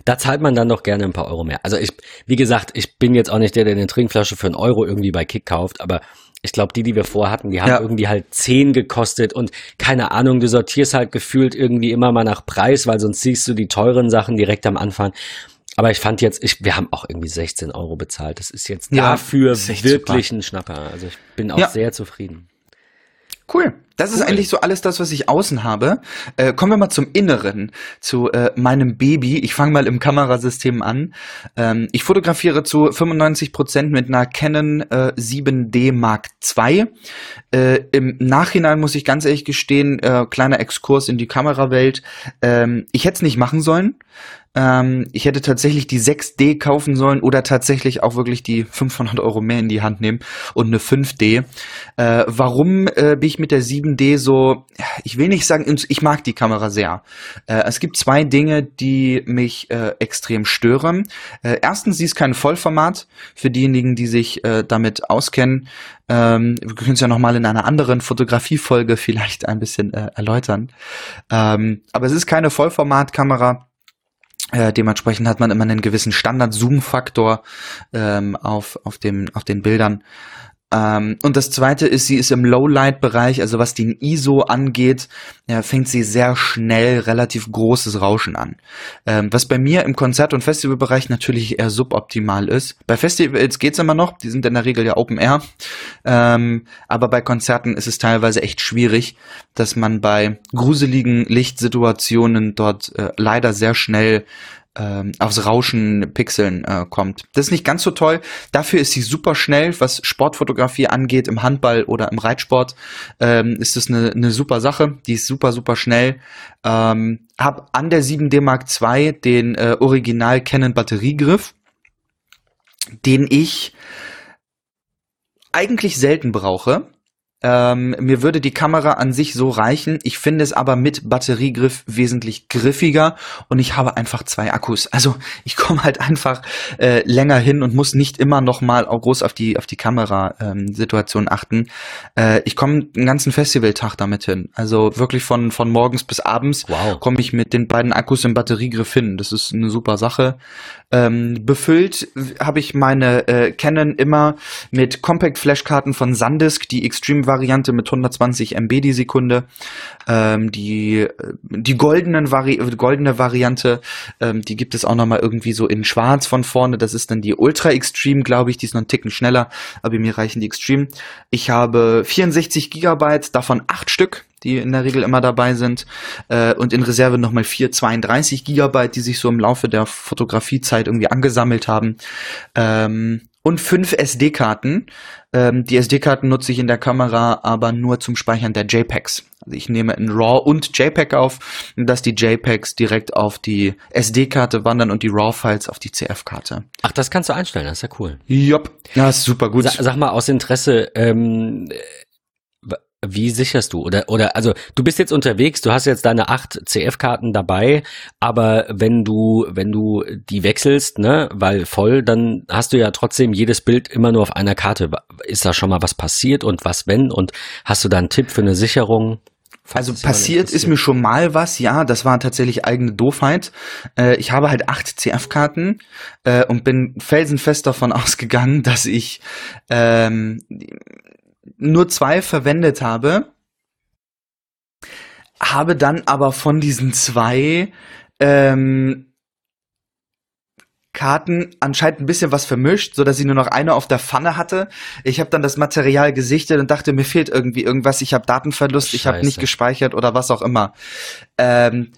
Da zahlt man dann doch gerne ein paar Euro mehr. Also ich, wie gesagt, ich bin jetzt auch nicht der, der eine Trinkflasche für einen Euro irgendwie bei Kick kauft, aber ich glaube, die, die wir vorhatten, die haben ja. irgendwie halt zehn gekostet und keine Ahnung, du sortierst halt gefühlt irgendwie immer mal nach Preis, weil sonst siehst du die teuren Sachen direkt am Anfang. Aber ich fand jetzt, ich, wir haben auch irgendwie 16 Euro bezahlt. Das ist jetzt ja, dafür wirklich super. ein Schnapper. Also ich bin auch ja. sehr zufrieden. Cool. Das ist eigentlich so alles das, was ich außen habe. Äh, kommen wir mal zum Inneren, zu äh, meinem Baby. Ich fange mal im Kamerasystem an. Ähm, ich fotografiere zu 95 Prozent mit einer Canon äh, 7D Mark II. Äh, Im Nachhinein muss ich ganz ehrlich gestehen, äh, kleiner Exkurs in die Kamerawelt. Ähm, ich hätte es nicht machen sollen. Ähm, ich hätte tatsächlich die 6D kaufen sollen oder tatsächlich auch wirklich die 500 Euro mehr in die Hand nehmen und eine 5D. Äh, warum äh, bin ich mit der 7D so, ich will nicht sagen, ich mag die Kamera sehr. Äh, es gibt zwei Dinge, die mich äh, extrem stören. Äh, erstens, sie ist kein Vollformat für diejenigen, die sich äh, damit auskennen. Ähm, wir können es ja nochmal in einer anderen Fotografiefolge vielleicht ein bisschen erläutern. Ähm, aber es ist keine Vollformatkamera äh, dementsprechend hat man immer einen gewissen Standard-Zoom-Faktor ähm, auf, auf, dem, auf den Bildern. Ähm, und das zweite ist, sie ist im Lowlight-Bereich, also was den ISO angeht, ja, fängt sie sehr schnell relativ großes Rauschen an. Ähm, was bei mir im Konzert- und Festivalbereich natürlich eher suboptimal ist. Bei Festivals geht's immer noch, die sind in der Regel ja Open Air. Ähm, aber bei Konzerten ist es teilweise echt schwierig, dass man bei gruseligen Lichtsituationen dort äh, leider sehr schnell ähm, aufs Rauschen Pixeln äh, kommt. Das ist nicht ganz so toll. Dafür ist sie super schnell, was Sportfotografie angeht, im Handball oder im Reitsport. Ähm, ist das eine, eine super Sache. Die ist super, super schnell. Ähm, hab an der 7D Mark II den äh, Original Canon Batteriegriff, den ich eigentlich selten brauche ähm, mir würde die Kamera an sich so reichen. Ich finde es aber mit Batteriegriff wesentlich griffiger und ich habe einfach zwei Akkus. Also ich komme halt einfach äh, länger hin und muss nicht immer noch mal auch groß auf die auf die Kamerasituation ähm, achten. Äh, ich komme einen ganzen Festivaltag damit hin. Also wirklich von von morgens bis abends wow. komme ich mit den beiden Akkus im Batteriegriff hin. Das ist eine super Sache. Ähm, befüllt habe ich meine äh, Canon immer mit Compact Flashkarten von Sandisk, die Extreme Variante mit 120 MB die Sekunde. Ähm, die die goldenen Vari goldene Variante, ähm, die gibt es auch noch mal irgendwie so in Schwarz von vorne. Das ist dann die Ultra Extreme, glaube ich. Die ist noch einen Ticken schneller, aber mir reichen die Extreme. Ich habe 64 Gigabyte, davon acht Stück die in der Regel immer dabei sind. Äh, und in Reserve nochmal vier 32 Gigabyte, die sich so im Laufe der Fotografiezeit irgendwie angesammelt haben. Ähm, und fünf SD-Karten. Ähm, die SD-Karten nutze ich in der Kamera aber nur zum Speichern der JPEGs. Also ich nehme in RAW und JPEG auf, dass die JPEGs direkt auf die SD-Karte wandern und die RAW-Files auf die CF-Karte. Ach, das kannst du einstellen, das ist ja cool. Jupp, ja, ist super gut. Sa sag mal aus Interesse, ähm, wie sicherst du? Oder, oder, also, du bist jetzt unterwegs, du hast jetzt deine acht CF-Karten dabei, aber wenn du, wenn du die wechselst, ne, weil voll, dann hast du ja trotzdem jedes Bild immer nur auf einer Karte. Ist da schon mal was passiert und was wenn? Und hast du da einen Tipp für eine Sicherung? Also passiert ist mir schon mal was, ja, das war tatsächlich eigene Doofheit. Äh, ich habe halt acht CF-Karten äh, und bin felsenfest davon ausgegangen, dass ich ähm, nur zwei verwendet habe, habe dann aber von diesen zwei ähm, Karten anscheinend ein bisschen was vermischt, so dass ich nur noch eine auf der Pfanne hatte. Ich habe dann das Material gesichtet und dachte, mir fehlt irgendwie irgendwas. Ich habe Datenverlust, Scheiße. ich habe nicht gespeichert oder was auch immer. Ähm,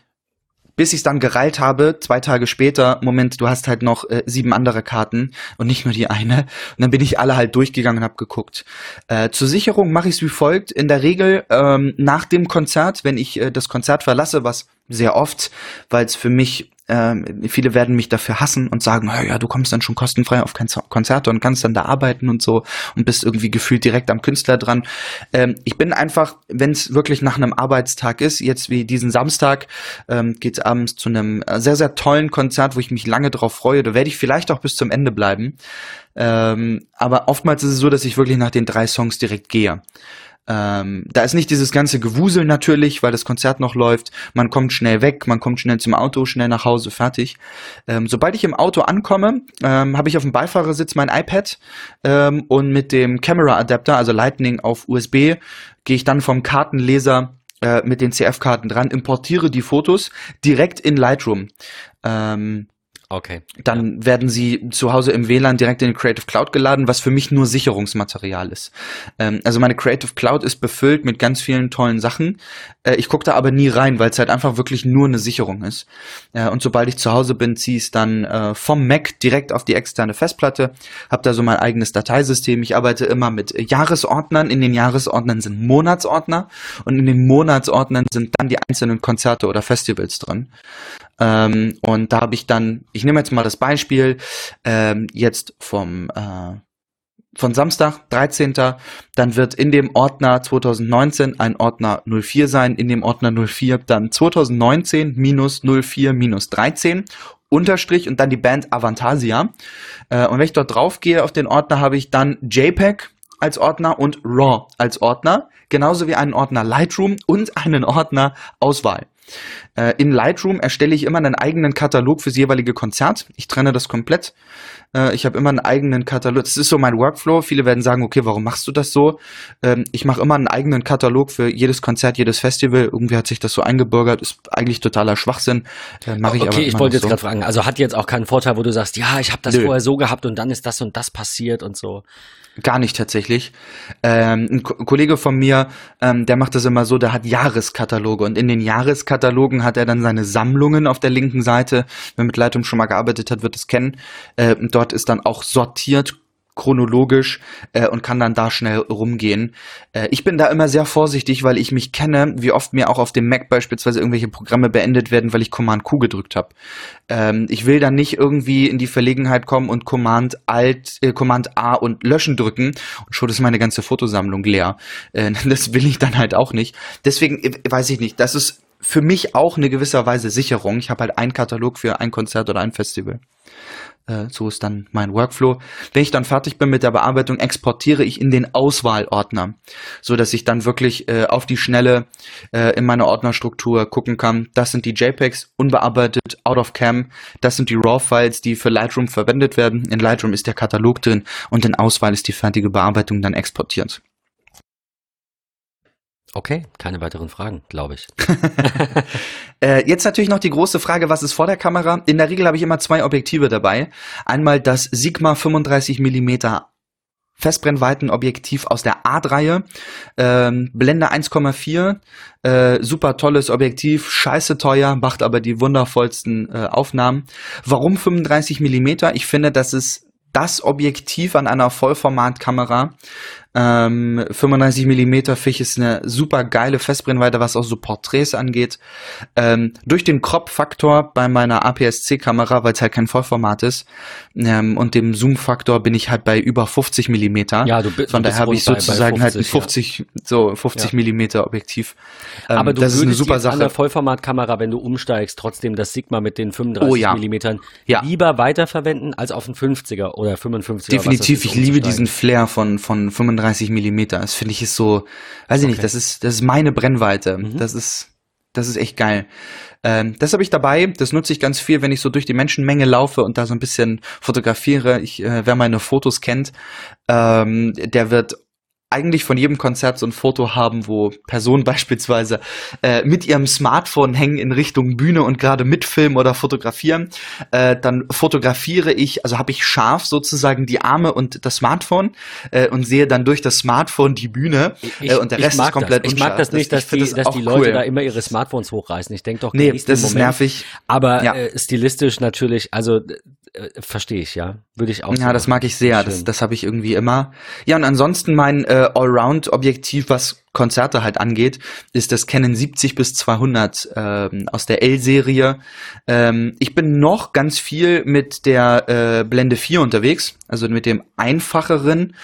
bis ich es dann gereilt habe, zwei Tage später, Moment, du hast halt noch äh, sieben andere Karten und nicht nur die eine. Und dann bin ich alle halt durchgegangen und habe geguckt. Äh, zur Sicherung mache ich es wie folgt. In der Regel ähm, nach dem Konzert, wenn ich äh, das Konzert verlasse, was sehr oft, weil es für mich Ähm, viele werden mich dafür hassen und sagen, ja, du kommst dann schon kostenfrei auf Konzerte und kannst dann da arbeiten und so und bist irgendwie gefühlt direkt am Künstler dran. Ähm, ich bin einfach, wenn es wirklich nach einem Arbeitstag ist, jetzt wie diesen Samstag, ähm, geht es abends zu einem sehr, sehr tollen Konzert, wo ich mich lange drauf freue. Da werde ich vielleicht auch bis zum Ende bleiben. Ähm, aber oftmals ist es so, dass ich wirklich nach den drei Songs direkt gehe. Ähm, da ist nicht dieses ganze Gewusel natürlich, weil das Konzert noch läuft. Man kommt schnell weg, man kommt schnell zum Auto, schnell nach Hause, fertig. Ähm, sobald ich im Auto ankomme, ähm, habe ich auf dem Beifahrersitz mein iPad ähm, und mit dem Camera Adapter, also Lightning auf USB, gehe ich dann vom Kartenleser äh, mit den CF-Karten dran, importiere die Fotos direkt in Lightroom. Ähm, Okay. Dann werden sie zu Hause im WLAN direkt in die Creative Cloud geladen, was für mich nur Sicherungsmaterial ist. Ähm, also meine Creative Cloud ist befüllt mit ganz vielen tollen Sachen. Äh, ich gucke da aber nie rein, weil es halt einfach wirklich nur eine Sicherung ist. Äh, und sobald ich zu Hause bin, ziehe ich es dann äh, vom Mac direkt auf die externe Festplatte, habe da so mein eigenes Dateisystem. Ich arbeite immer mit Jahresordnern. In den Jahresordnern sind Monatsordner und in den Monatsordnern sind dann die einzelnen Konzerte oder Festivals drin. Ähm, und da habe ich dann, ich nehme jetzt mal das Beispiel, ähm, jetzt vom äh, von Samstag, 13. Dann wird in dem Ordner 2019 ein Ordner 04 sein, in dem Ordner 04 dann 2019 minus 04 minus 13 Unterstrich und dann die Band Avantasia. Äh, und wenn ich dort drauf gehe auf den Ordner, habe ich dann JPEG als Ordner und RAW als Ordner, genauso wie einen Ordner Lightroom und einen Ordner Auswahl. Äh, in Lightroom erstelle ich immer einen eigenen Katalog fürs jeweilige Konzert. Ich trenne das komplett. Äh, ich habe immer einen eigenen Katalog. Das ist so mein Workflow. Viele werden sagen, okay, warum machst du das so? Ähm, ich mache immer einen eigenen Katalog für jedes Konzert, jedes Festival. Irgendwie hat sich das so eingebürgert. Ist eigentlich totaler Schwachsinn. Äh, mach ich okay, ich wollte jetzt so. gerade fragen. Also hat jetzt auch keinen Vorteil, wo du sagst, ja, ich habe das Nö. vorher so gehabt und dann ist das und das passiert und so. Gar nicht tatsächlich. Ähm, ein Ko Kollege von mir, ähm, der macht das immer so, der hat Jahreskataloge und in den Jahreskatalogen hat er dann seine Sammlungen auf der linken Seite. Wer mit Leitung schon mal gearbeitet hat, wird es kennen. Äh, dort ist dann auch sortiert chronologisch äh, und kann dann da schnell rumgehen. Äh, ich bin da immer sehr vorsichtig, weil ich mich kenne, wie oft mir auch auf dem Mac beispielsweise irgendwelche Programme beendet werden, weil ich Command Q gedrückt habe. Ähm, ich will dann nicht irgendwie in die Verlegenheit kommen und Command Alt, äh, Command A und löschen drücken und schon ist meine ganze Fotosammlung leer. Äh, das will ich dann halt auch nicht. Deswegen äh, weiß ich nicht, das ist für mich auch eine gewisser Weise Sicherung. Ich habe halt einen Katalog für ein Konzert oder ein Festival. Äh, so ist dann mein Workflow. Wenn ich dann fertig bin mit der Bearbeitung, exportiere ich in den Auswahlordner, so dass ich dann wirklich äh, auf die Schnelle äh, in meiner Ordnerstruktur gucken kann. Das sind die JPEGs unbearbeitet, out of cam. Das sind die RAW-Files, die für Lightroom verwendet werden. In Lightroom ist der Katalog drin und in Auswahl ist die fertige Bearbeitung dann exportiert. Okay, keine weiteren Fragen, glaube ich. äh, jetzt natürlich noch die große Frage, was ist vor der Kamera? In der Regel habe ich immer zwei Objektive dabei. Einmal das Sigma 35 mm Festbrennweitenobjektiv aus der A-Reihe, ähm, Blende 1,4, äh, super tolles Objektiv, scheiße teuer, macht aber die wundervollsten äh, Aufnahmen. Warum 35 Millimeter? Ich finde, das ist das Objektiv an einer Vollformatkamera, ähm, 35 mm Fisch ist eine super geile Festbrennweite, was auch so Porträts angeht. Ähm, durch den Crop-Faktor bei meiner APS-C-Kamera, weil es halt kein Vollformat ist, ähm, und dem Zoom-Faktor bin ich halt bei über 50 mm. Ja, du bist Von daher habe ich sozusagen bei, bei 50, halt ein 50, ja. so 50 ja. mm Objektiv. Ähm, Aber du das ist eine super Sache. an der Vollformatkamera, wenn du umsteigst, trotzdem das Sigma mit den 35 oh, ja. mm ja. lieber weiterverwenden als auf den 50er oder 55er. Definitiv, ich liebe diesen Flair von, von 35 35 Millimeter. Das finde ich ist so, weiß ich okay. nicht, das ist, das ist meine Brennweite. Mhm. Das ist, das ist echt geil. Ähm, das habe ich dabei. Das nutze ich ganz viel, wenn ich so durch die Menschenmenge laufe und da so ein bisschen fotografiere. Ich, äh, wer meine Fotos kennt, ähm, der wird eigentlich von jedem Konzert so ein Foto haben, wo Personen beispielsweise äh, mit ihrem Smartphone hängen in Richtung Bühne und gerade mitfilmen oder fotografieren. Äh, dann fotografiere ich, also habe ich scharf sozusagen die Arme und das Smartphone äh, und sehe dann durch das Smartphone die Bühne ich, äh, und der Rest ist komplett das. Ich mag das nicht, dass, die, das dass die Leute cool. da immer ihre Smartphones hochreißen. Ich denke doch, nee, das ist nervig. Aber ja. äh, stilistisch natürlich, also äh, verstehe ich, ja. Würde ich auch Ja, das mag ich sehr. Das, das habe ich irgendwie immer. Ja, und ansonsten mein äh, Allround-Objektiv, was Konzerte halt angeht, ist das Canon 70 bis 200 ähm, aus der L-Serie. Ähm, ich bin noch ganz viel mit der äh, Blende 4 unterwegs, also mit dem einfacheren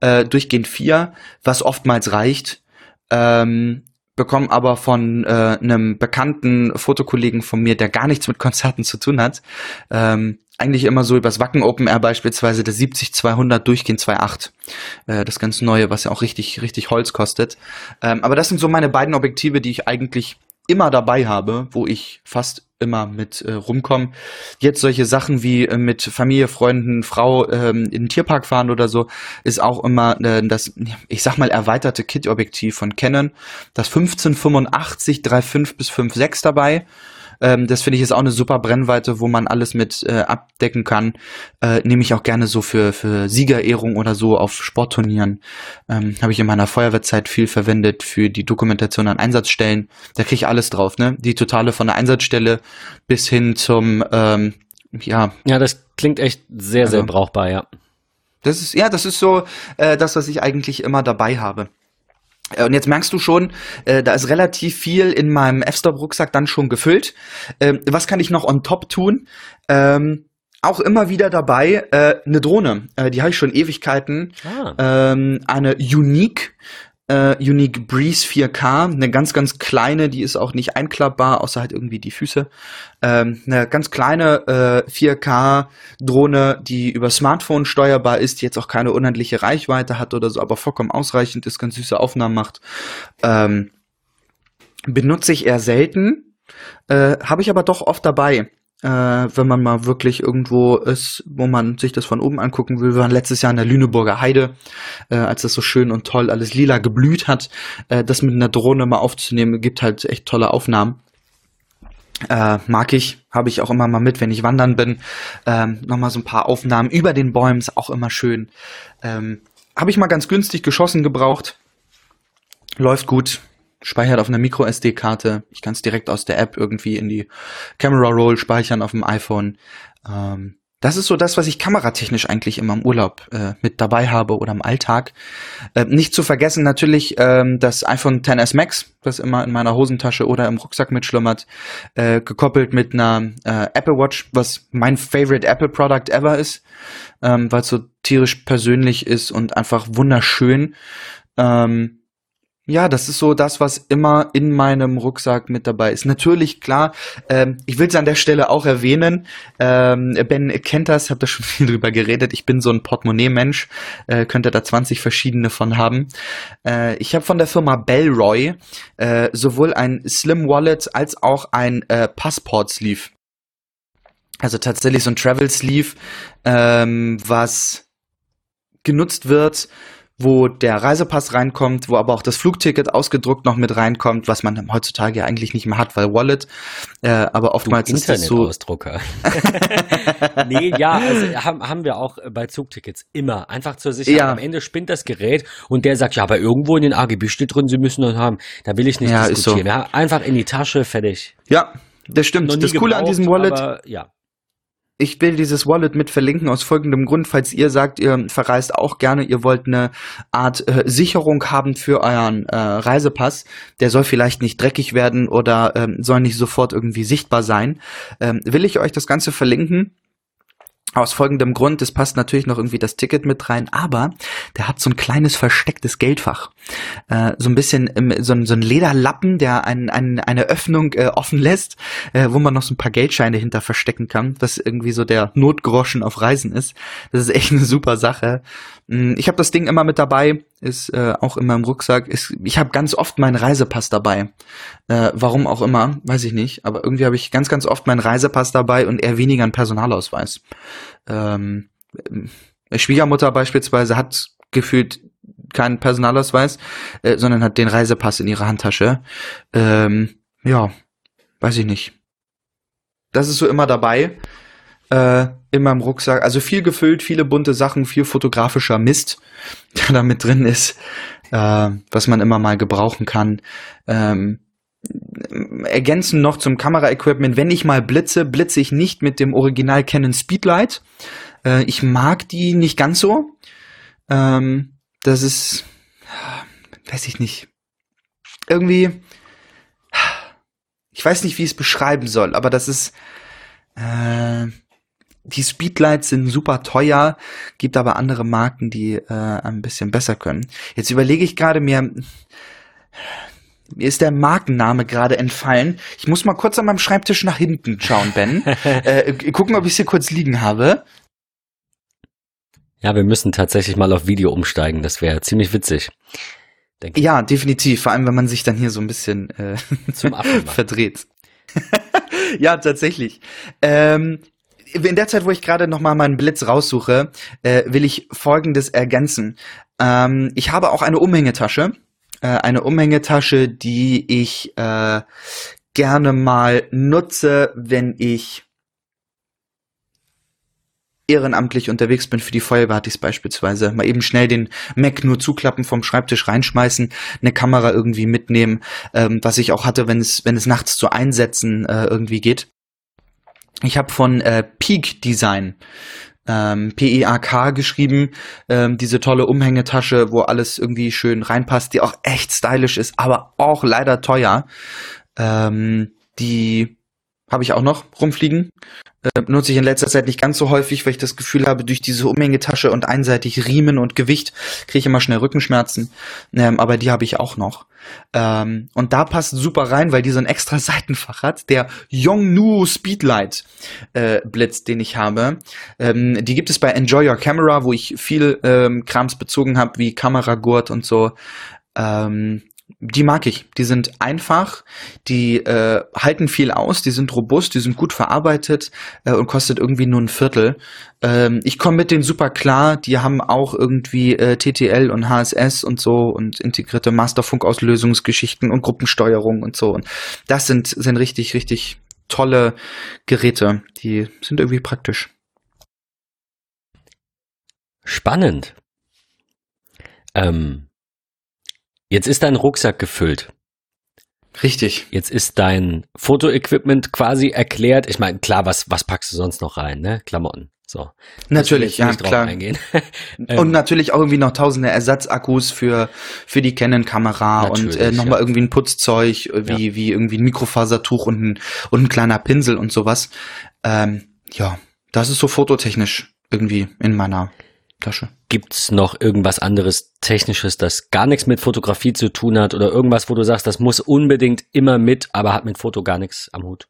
äh, durchgehend 4, was oftmals reicht. Ähm, bekomme aber von äh, einem bekannten Fotokollegen von mir, der gar nichts mit Konzerten zu tun hat, ähm, eigentlich immer so übers Wacken Open Air beispielsweise der 70-200 durchgehend 2.8. Äh, das ganz neue, was ja auch richtig, richtig Holz kostet. Ähm, aber das sind so meine beiden Objektive, die ich eigentlich immer dabei habe, wo ich fast immer mit äh, rumkomme. Jetzt solche Sachen wie äh, mit Familie, Freunden, Frau ähm, in den Tierpark fahren oder so, ist auch immer äh, das, ich sag mal, erweiterte Kit-Objektiv von Canon. Das 1585 3.5 bis 5.6 dabei. Ähm, das finde ich ist auch eine super Brennweite, wo man alles mit äh, abdecken kann. Äh, Nehme ich auch gerne so für, für Siegerehrung oder so auf Sportturnieren. Ähm, Habe ich in meiner Feuerwehrzeit viel verwendet für die Dokumentation an Einsatzstellen. Da kriege ich alles drauf, ne? Die totale von der Einsatzstelle bis hin zum, ähm, ja. Ja, das klingt echt sehr, also, sehr brauchbar, ja. Das ist, ja, das ist so äh, das, was ich eigentlich immer dabei habe. Äh, und jetzt merkst du schon, äh, da ist relativ viel in meinem F-Stop-Rucksack dann schon gefüllt. Ähm, was kann ich noch on top tun? Ähm, auch immer wieder dabei äh, eine Drohne. Äh, die habe ich schon Ewigkeiten. Ah. Ähm, eine Unique äh, Unique Breeze 4K, eine ganz, ganz kleine, die ist auch nicht einklappbar, außer halt irgendwie die Füße. Ähm, eine ganz kleine äh, 4K-Drohne, die über Smartphone steuerbar ist, die jetzt auch keine unendliche Reichweite hat oder so, aber vollkommen ausreichend ist, ganz süße Aufnahmen macht. Ähm, benutze ich eher selten, äh, habe ich aber doch oft dabei äh, wenn man mal wirklich irgendwo ist, wo man sich das von oben angucken will. Wir waren letztes Jahr in der Lüneburger Heide, äh, als das so schön und toll alles lila geblüht hat. Äh, das mit einer Drohne mal aufzunehmen, gibt halt echt tolle Aufnahmen. Äh, mag ich, habe ich auch immer mal mit, wenn ich wandern bin. Ähm, Nochmal so ein paar Aufnahmen über den Bäumen, ist auch immer schön. Ähm, habe ich mal ganz günstig geschossen gebraucht. Läuft gut, speichert auf einer Micro-SD-Karte. Ich kann es direkt aus der App irgendwie in die Camera Roll speichern auf dem iPhone. Ähm, das ist so das, was ich kameratechnisch eigentlich immer im Urlaub äh, mit dabei habe oder im Alltag. Äh, nicht zu vergessen natürlich ähm, das iPhone XS Max, das immer in meiner Hosentasche oder im Rucksack mitschlummert, äh, gekoppelt mit einer äh, Apple Watch, was mein favorite Apple Product ever ist, ähm, weil es so tierisch persönlich ist und einfach wunderschön. Ähm, ja, das ist so das, was immer in meinem Rucksack mit dabei ist. Natürlich, klar, ähm, ich will es an der Stelle auch erwähnen. Ähm, ben kennt das, hab da schon viel drüber geredet. Ich bin so ein Portemonnaie-Mensch, äh, könnte da 20 verschiedene von haben. Äh, ich habe von der Firma Bellroy äh, sowohl ein Slim Wallet als auch ein äh, Passport-Sleeve. Also tatsächlich so ein Travel-Sleeve, ähm, was genutzt wird, wo der Reisepass reinkommt, wo aber auch das Flugticket ausgedruckt noch mit reinkommt, was man heutzutage ja eigentlich nicht mehr hat, weil Wallet. Äh, aber oftmals du ist das so. Ausdrucker. nee, ja, also haben, haben wir auch bei Zugtickets immer. Einfach zur Sicherheit. Ja. Am Ende spinnt das Gerät und der sagt, ja, aber irgendwo in den AGB steht drin, Sie müssen das haben. Da will ich nicht ja, diskutieren. So. Ja, einfach in die Tasche, fertig. Ja, das stimmt. Das Coole an diesem Wallet. Aber, ja ich will dieses Wallet mit verlinken aus folgendem Grund, falls ihr sagt, ihr verreist auch gerne, ihr wollt eine Art äh, Sicherung haben für euren äh, Reisepass, der soll vielleicht nicht dreckig werden oder ähm, soll nicht sofort irgendwie sichtbar sein, ähm, will ich euch das Ganze verlinken. Aus folgendem Grund, es passt natürlich noch irgendwie das Ticket mit rein, aber der hat so ein kleines verstecktes Geldfach. Äh, so ein bisschen ähm, so, ein, so ein Lederlappen, der ein, ein, eine Öffnung äh, offen lässt, äh, wo man noch so ein paar Geldscheine hinter verstecken kann, was irgendwie so der Notgroschen auf Reisen ist. Das ist echt eine super Sache. Mm, ich habe das Ding immer mit dabei, ist äh, auch in meinem Rucksack. Ist, ich habe ganz oft meinen Reisepass dabei. Äh, warum auch immer, weiß ich nicht. Aber irgendwie habe ich ganz, ganz oft meinen Reisepass dabei und eher weniger einen Personalausweis. Ähm, äh, Schwiegermutter beispielsweise hat gefühlt keinen Personalausweis, äh, sondern hat den Reisepass in ihrer Handtasche. Ähm, ja, weiß ich nicht. Das ist so immer dabei äh, in meinem Rucksack. Also viel gefüllt, viele bunte Sachen, viel fotografischer Mist, der da mit drin ist, äh, was man immer mal gebrauchen kann. Ähm, ergänzen noch zum Kameraequipment, wenn ich mal blitze, blitze ich nicht mit dem Original Canon Speedlight. Äh, ich mag die nicht ganz so. Ähm, das ist, weiß ich nicht. Irgendwie, ich weiß nicht, wie ich es beschreiben soll, aber das ist, äh, die Speedlights sind super teuer, gibt aber andere Marken, die äh, ein bisschen besser können. Jetzt überlege ich gerade mir, mir ist der Markenname gerade entfallen. Ich muss mal kurz an meinem Schreibtisch nach hinten schauen, Ben. äh, gucken, ob ich es hier kurz liegen habe. Ja, wir müssen tatsächlich mal auf Video umsteigen. Das wäre ziemlich witzig. Ja, definitiv. Vor allem, wenn man sich dann hier so ein bisschen äh, zum verdreht. ja, tatsächlich. Ähm, in der Zeit, wo ich gerade noch mal meinen Blitz raussuche, äh, will ich Folgendes ergänzen. Ähm, ich habe auch eine Umhängetasche äh, eine Umhängetasche, die ich äh, gerne mal nutze, wenn ich ehrenamtlich unterwegs bin für die Feuerwehrpartys beispielsweise. Mal eben schnell den Mac nur zuklappen, vom Schreibtisch reinschmeißen, eine Kamera irgendwie mitnehmen, ähm, was ich auch hatte, wenn es, wenn es nachts zu einsetzen äh, irgendwie geht. Ich habe von äh, Peak Design ähm, PEAK geschrieben, ähm, diese tolle Umhängetasche, wo alles irgendwie schön reinpasst, die auch echt stylisch ist, aber auch leider teuer. Ähm, die habe ich auch noch rumfliegen. Äh, nutze ich in letzter Zeit nicht ganz so häufig, weil ich das Gefühl habe, durch diese Umhängetasche und einseitig Riemen und Gewicht kriege ich immer schnell Rückenschmerzen. Ähm, aber die habe ich auch noch. Ähm, und da passt super rein, weil die so ein extra Seitenfach hat. Der Yongnu Speedlight äh, Blitz, den ich habe. Ähm, die gibt es bei Enjoy Your Camera, wo ich viel ähm, Krams bezogen habe, wie Kameragurt und so. Ähm, die mag ich. Die sind einfach, die äh, halten viel aus, die sind robust, die sind gut verarbeitet äh, und kostet irgendwie nur ein Viertel. Ähm, ich komme mit denen super klar. Die haben auch irgendwie äh, TTL und HSS und so und integrierte Masterfunkauslösungsgeschichten und Gruppensteuerung und so. Und das sind, sind richtig, richtig tolle Geräte. Die sind irgendwie praktisch. Spannend. Ähm, Jetzt ist dein Rucksack gefüllt. Richtig. Jetzt ist dein Fotoequipment quasi erklärt. Ich meine, klar, was, was packst du sonst noch rein, ne? Klamotten. So. Natürlich, ja, klar. Eingehen. und ähm, natürlich auch irgendwie noch tausende Ersatzakkus für, für die Canon-Kamera und äh, nochmal ja. irgendwie ein Putzzeug, äh, wie, ja. wie irgendwie ein Mikrofasertuch und ein, und ein kleiner Pinsel und sowas. Ähm, ja, das ist so fototechnisch irgendwie in meiner Tasche. Gibt's noch irgendwas anderes Technisches, das gar nichts mit Fotografie zu tun hat oder irgendwas, wo du sagst, das muss unbedingt immer mit, aber hat mit Foto gar nichts am Hut?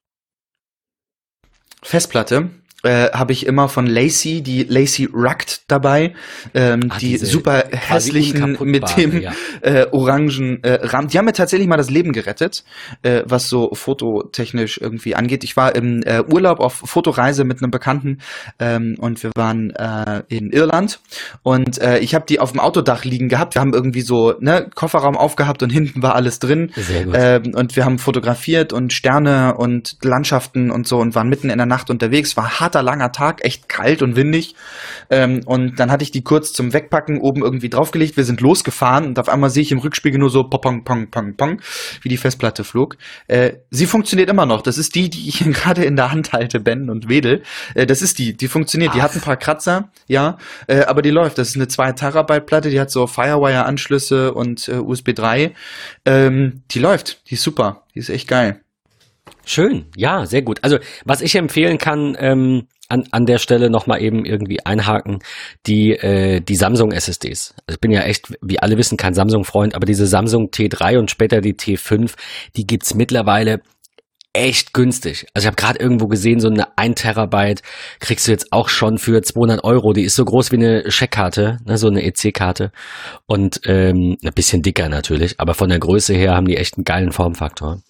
Festplatte äh, habe ich immer von Lacey die Lacey Rugged dabei, ähm, Ach, die super hässlichen mit dem ja. äh, orangen äh, Rahmen. Die haben mir tatsächlich mal das Leben gerettet, äh, was so fototechnisch irgendwie angeht. Ich war im äh, Urlaub auf Fotoreise mit einem Bekannten ähm, und wir waren äh, in Irland und äh, ich habe die auf dem Autodach liegen gehabt. Wir haben irgendwie so ne Kofferraum aufgehabt und hinten war alles drin Sehr gut. Ähm, und wir haben fotografiert und Sterne und Landschaften und so und waren mitten in der Nacht unterwegs. War harter, langer Tag, echt kalt und windig. Ähm, und dann hatte ich die kurz zum Wegpacken oben irgendwie draufgelegt. Wir sind losgefahren und auf einmal sehe ich im Rückspiegel nur so pong, pong, pong, pong, wie die Festplatte flog. Äh, sie funktioniert immer noch. Das ist die, die ich gerade in der Hand halte, Ben und Wedel. Äh, das ist die, die funktioniert. Ach. Die hat ein paar Kratzer, ja, äh, aber die läuft. Das ist eine 2 Terabyte Platte, die hat so Firewire-Anschlüsse und äh, USB 3. Ähm, die läuft, die ist super, die ist echt geil. Schön, ja, sehr gut. Also was ich empfehlen kann, ähm, an, an der Stelle nochmal eben irgendwie einhaken, die, äh, die Samsung SSDs. Also ich bin ja echt, wie alle wissen, kein Samsung-Freund, aber diese Samsung T3 und später die T5, die gibt's mittlerweile echt günstig. Also ich habe gerade irgendwo gesehen, so eine 1 Terabyte kriegst du jetzt auch schon für 200 Euro. Die ist so groß wie eine Scheckkarte, ne, so eine EC-Karte und ähm, ein bisschen dicker natürlich, aber von der Größe her haben die echt einen geilen Formfaktor.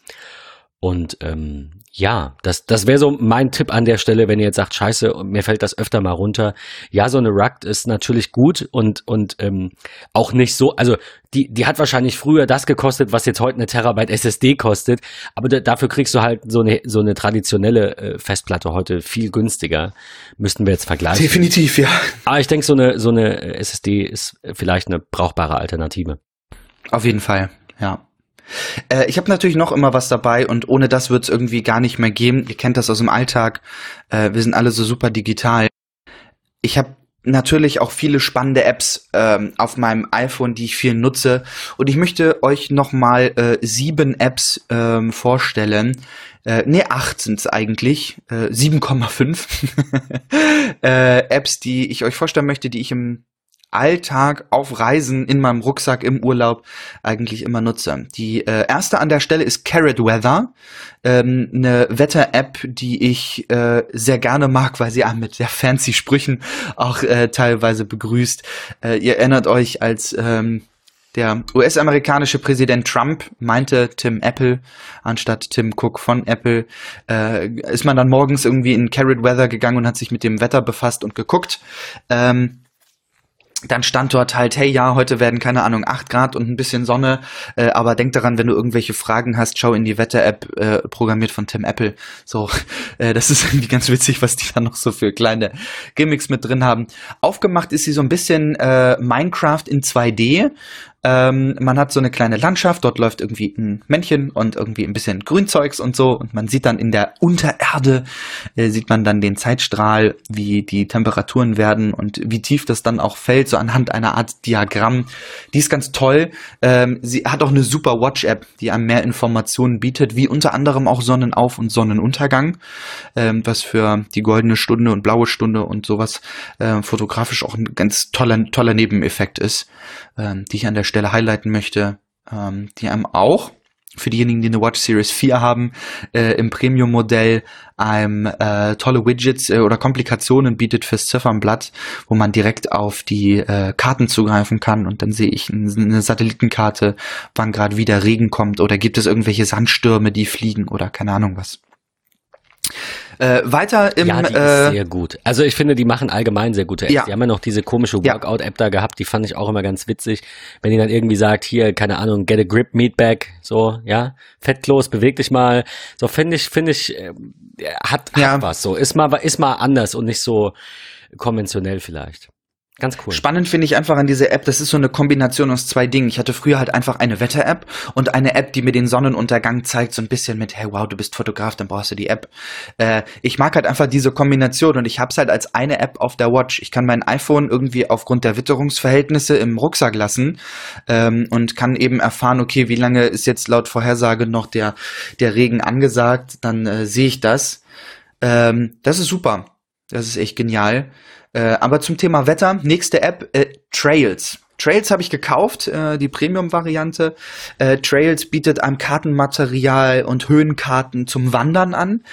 Und ähm, ja, das, das wäre so mein Tipp an der Stelle, wenn ihr jetzt sagt, scheiße, mir fällt das öfter mal runter. Ja, so eine Rugged ist natürlich gut und, und ähm, auch nicht so, also die, die hat wahrscheinlich früher das gekostet, was jetzt heute eine Terabyte SSD kostet, aber da, dafür kriegst du halt so eine, so eine traditionelle äh, Festplatte heute viel günstiger. Müssten wir jetzt vergleichen. Definitiv, ja. Aber ich denke, so eine, so eine SSD ist vielleicht eine brauchbare Alternative. Auf jeden Fall, ja. Äh, ich habe natürlich noch immer was dabei und ohne das wird es irgendwie gar nicht mehr geben. Ihr kennt das aus dem Alltag. Äh, wir sind alle so super digital. Ich habe natürlich auch viele spannende Apps ähm, auf meinem iPhone, die ich viel nutze. Und ich möchte euch nochmal äh, sieben Apps ähm, vorstellen. Äh, ne, acht sind es eigentlich. Äh, 7,5 äh, Apps, die ich euch vorstellen möchte, die ich im Alltag auf Reisen in meinem Rucksack im Urlaub eigentlich immer nutze. Die äh, erste an der Stelle ist Carrot Weather, ähm, eine Wetter-App, die ich äh, sehr gerne mag, weil sie einen mit sehr fancy Sprüchen auch äh, teilweise begrüßt. Äh, ihr erinnert euch, als ähm, der US-amerikanische Präsident Trump meinte Tim Apple anstatt Tim Cook von Apple, äh, ist man dann morgens irgendwie in Carrot Weather gegangen und hat sich mit dem Wetter befasst und geguckt. Ähm, dann stand dort halt, hey ja, heute werden keine Ahnung acht Grad und ein bisschen Sonne, äh, aber denk daran, wenn du irgendwelche Fragen hast, schau in die Wetter-App, äh, programmiert von Tim Apple. So, äh, das ist irgendwie ganz witzig, was die da noch so für kleine Gimmicks mit drin haben. Aufgemacht ist sie so ein bisschen äh, Minecraft in 2D. Ähm, man hat so eine kleine Landschaft, dort läuft irgendwie ein Männchen und irgendwie ein bisschen Grünzeugs und so. Und man sieht dann in der Untererde, äh, sieht man dann den Zeitstrahl, wie die Temperaturen werden und wie tief das dann auch fällt, so anhand einer Art Diagramm. Die ist ganz toll. Ähm, sie hat auch eine super Watch-App, die einem mehr Informationen bietet, wie unter anderem auch Sonnenauf- und Sonnenuntergang, ähm, was für die goldene Stunde und blaue Stunde und sowas äh, fotografisch auch ein ganz toller, toller Nebeneffekt ist, ähm, die ich an der Stelle Stelle highlighten möchte, ähm, die einem auch für diejenigen, die eine Watch Series 4 haben, äh, im Premium-Modell einem äh, tolle Widgets äh, oder Komplikationen bietet fürs Ziffernblatt, wo man direkt auf die äh, Karten zugreifen kann und dann sehe ich eine Satellitenkarte, wann gerade wieder Regen kommt oder gibt es irgendwelche Sandstürme, die fliegen oder keine Ahnung was. Äh, weiter im. Ja, die äh, ist sehr gut. Also ich finde, die machen allgemein sehr gute Apps. Ja. Die haben ja noch diese komische Workout-App da gehabt, die fand ich auch immer ganz witzig. Wenn die dann irgendwie sagt, hier, keine Ahnung, get a grip, meatbag, so, ja, fettlos, beweg dich mal. So finde ich, finde ich, äh, hat, hat was so. Ist mal, ist mal anders und nicht so konventionell vielleicht. Ganz cool. Spannend finde ich einfach an dieser App, das ist so eine Kombination aus zwei Dingen. Ich hatte früher halt einfach eine Wetter-App und eine App, die mir den Sonnenuntergang zeigt, so ein bisschen mit, hey wow, du bist Fotograf, dann brauchst du die App. Äh, ich mag halt einfach diese Kombination und ich hab's halt als eine App auf der Watch. Ich kann mein iPhone irgendwie aufgrund der Witterungsverhältnisse im Rucksack lassen ähm, und kann eben erfahren, okay, wie lange ist jetzt laut Vorhersage noch der, der Regen angesagt, dann äh, sehe ich das. Ähm, das ist super. Das ist echt genial. Äh, aber zum Thema Wetter, nächste App, äh, Trails. Trails habe ich gekauft, äh, die Premium-Variante. Äh, Trails bietet einem Kartenmaterial und Höhenkarten zum Wandern an,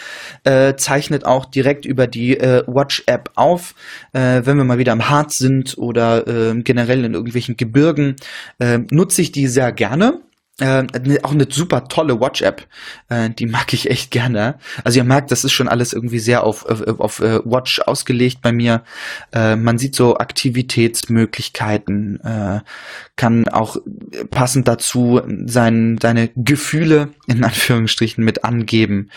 äh, zeichnet auch direkt über die äh, Watch-App auf, äh, wenn wir mal wieder am Harz sind oder äh, generell in irgendwelchen Gebirgen, äh, nutze ich die sehr gerne. Äh, auch eine super tolle Watch-App, äh, die mag ich echt gerne. Also ihr merkt, das ist schon alles irgendwie sehr auf, auf, auf uh, Watch ausgelegt bei mir. Äh, man sieht so Aktivitätsmöglichkeiten, äh, kann auch passend dazu sein, seine Gefühle in Anführungsstrichen mit angeben.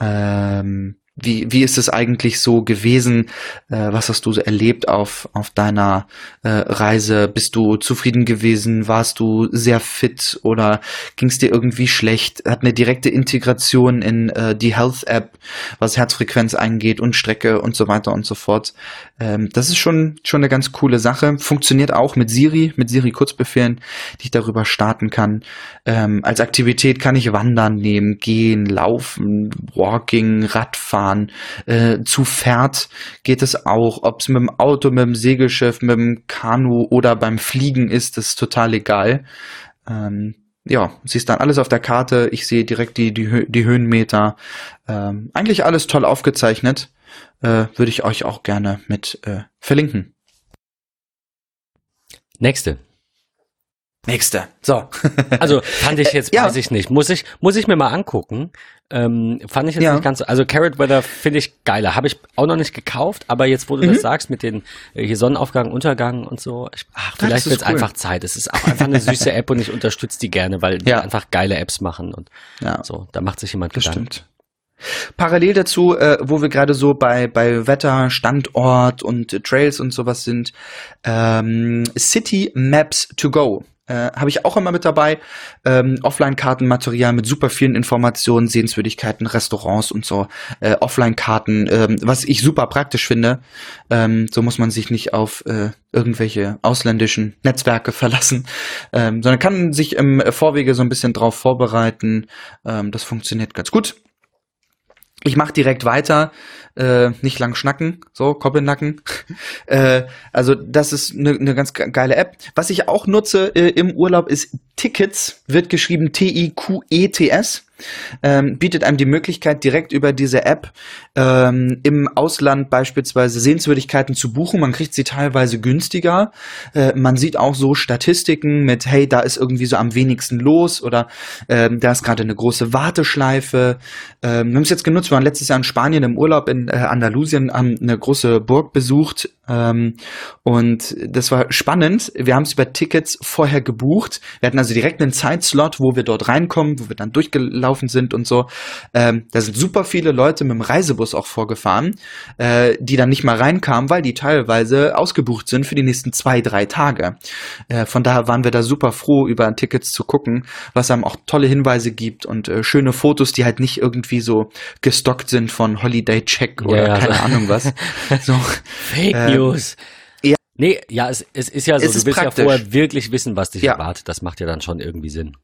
Ähm, wie, wie ist es eigentlich so gewesen? Äh, was hast du so erlebt auf, auf deiner äh, Reise? Bist du zufrieden gewesen? Warst du sehr fit oder ging es dir irgendwie schlecht? Hat eine direkte Integration in äh, die Health App, was Herzfrequenz eingeht und Strecke und so weiter und so fort. Ähm, das ist schon, schon eine ganz coole Sache. Funktioniert auch mit Siri, mit Siri Kurzbefehlen, die ich darüber starten kann. Ähm, als Aktivität kann ich Wandern nehmen, gehen, laufen, Walking, Radfahren fahren. Äh, zu Pferd geht es auch. Ob es mit dem Auto, mit dem Segelschiff, mit dem Kanu oder beim Fliegen ist, ist total egal. Ähm, ja, siehst dann alles auf der Karte. Ich sehe direkt die, die, die Höhenmeter. Ähm, eigentlich alles toll aufgezeichnet. Äh, Würde ich euch auch gerne mit äh, verlinken. Nächste. Nächste. So. also fand ich jetzt, äh, weiß ich nicht. Muss ich, muss ich mir mal angucken. Ähm, fand ich jetzt ja. nicht ganz so. Also Carrot Weather finde ich geiler. Habe ich auch noch nicht gekauft, aber jetzt, wo du mhm. das sagst, mit den äh, hier Sonnenaufgang, Untergang und so, ich, ach, vielleicht wird es cool. einfach Zeit. Es ist auch einfach eine süße App und ich unterstütze die gerne, weil die ja. einfach geile Apps machen und ja. so. Da macht sich jemand das Gedanken. Stimmt. Parallel dazu, äh, wo wir gerade so bei, bei Wetter, Standort und äh, Trails und sowas sind, ähm, City Maps to Go äh, habe ich auch immer mit dabei. Ähm, Offline-Kartenmaterial mit super vielen Informationen, Sehenswürdigkeiten, Restaurants und so. Äh, Offline-Karten, ähm, was ich super praktisch finde. Ähm, so muss man sich nicht auf äh, irgendwelche ausländischen Netzwerke verlassen, ähm, sondern kann sich im Vorwege so ein bisschen drauf vorbereiten. Ähm, das funktioniert ganz gut. Ich mache direkt weiter, äh, nicht lang schnacken, so Koppelnacken. äh, also das ist eine ne ganz geile App. Was ich auch nutze äh, im Urlaub ist Tickets, wird geschrieben T-I-Q-E-T-S ähm, bietet einem die Möglichkeit, direkt über diese App ähm, im Ausland beispielsweise Sehenswürdigkeiten zu buchen. Man kriegt sie teilweise günstiger. Äh, man sieht auch so Statistiken mit, hey, da ist irgendwie so am wenigsten los oder ähm, da ist gerade eine große Warteschleife. Ähm, wir haben es jetzt genutzt, wir waren letztes Jahr in Spanien im Urlaub in äh, Andalusien, haben eine große Burg besucht und das war spannend. Wir haben es über Tickets vorher gebucht. Wir hatten also direkt einen Zeitslot, wo wir dort reinkommen, wo wir dann durchgelaufen sind und so. Ähm, da sind super viele Leute mit dem Reisebus auch vorgefahren, äh, die dann nicht mal reinkamen, weil die teilweise ausgebucht sind für die nächsten zwei, drei Tage. Äh, von daher waren wir da super froh, über Tickets zu gucken, was einem auch tolle Hinweise gibt und äh, schöne Fotos, die halt nicht irgendwie so gestockt sind von Holiday Check oder ja, keine also Ahnung was. So, Fake äh, News. Ja. Nee, ja, es, es ist ja so, es du willst praktisch. ja vorher wirklich wissen, was dich ja. erwartet. Das macht ja dann schon irgendwie Sinn.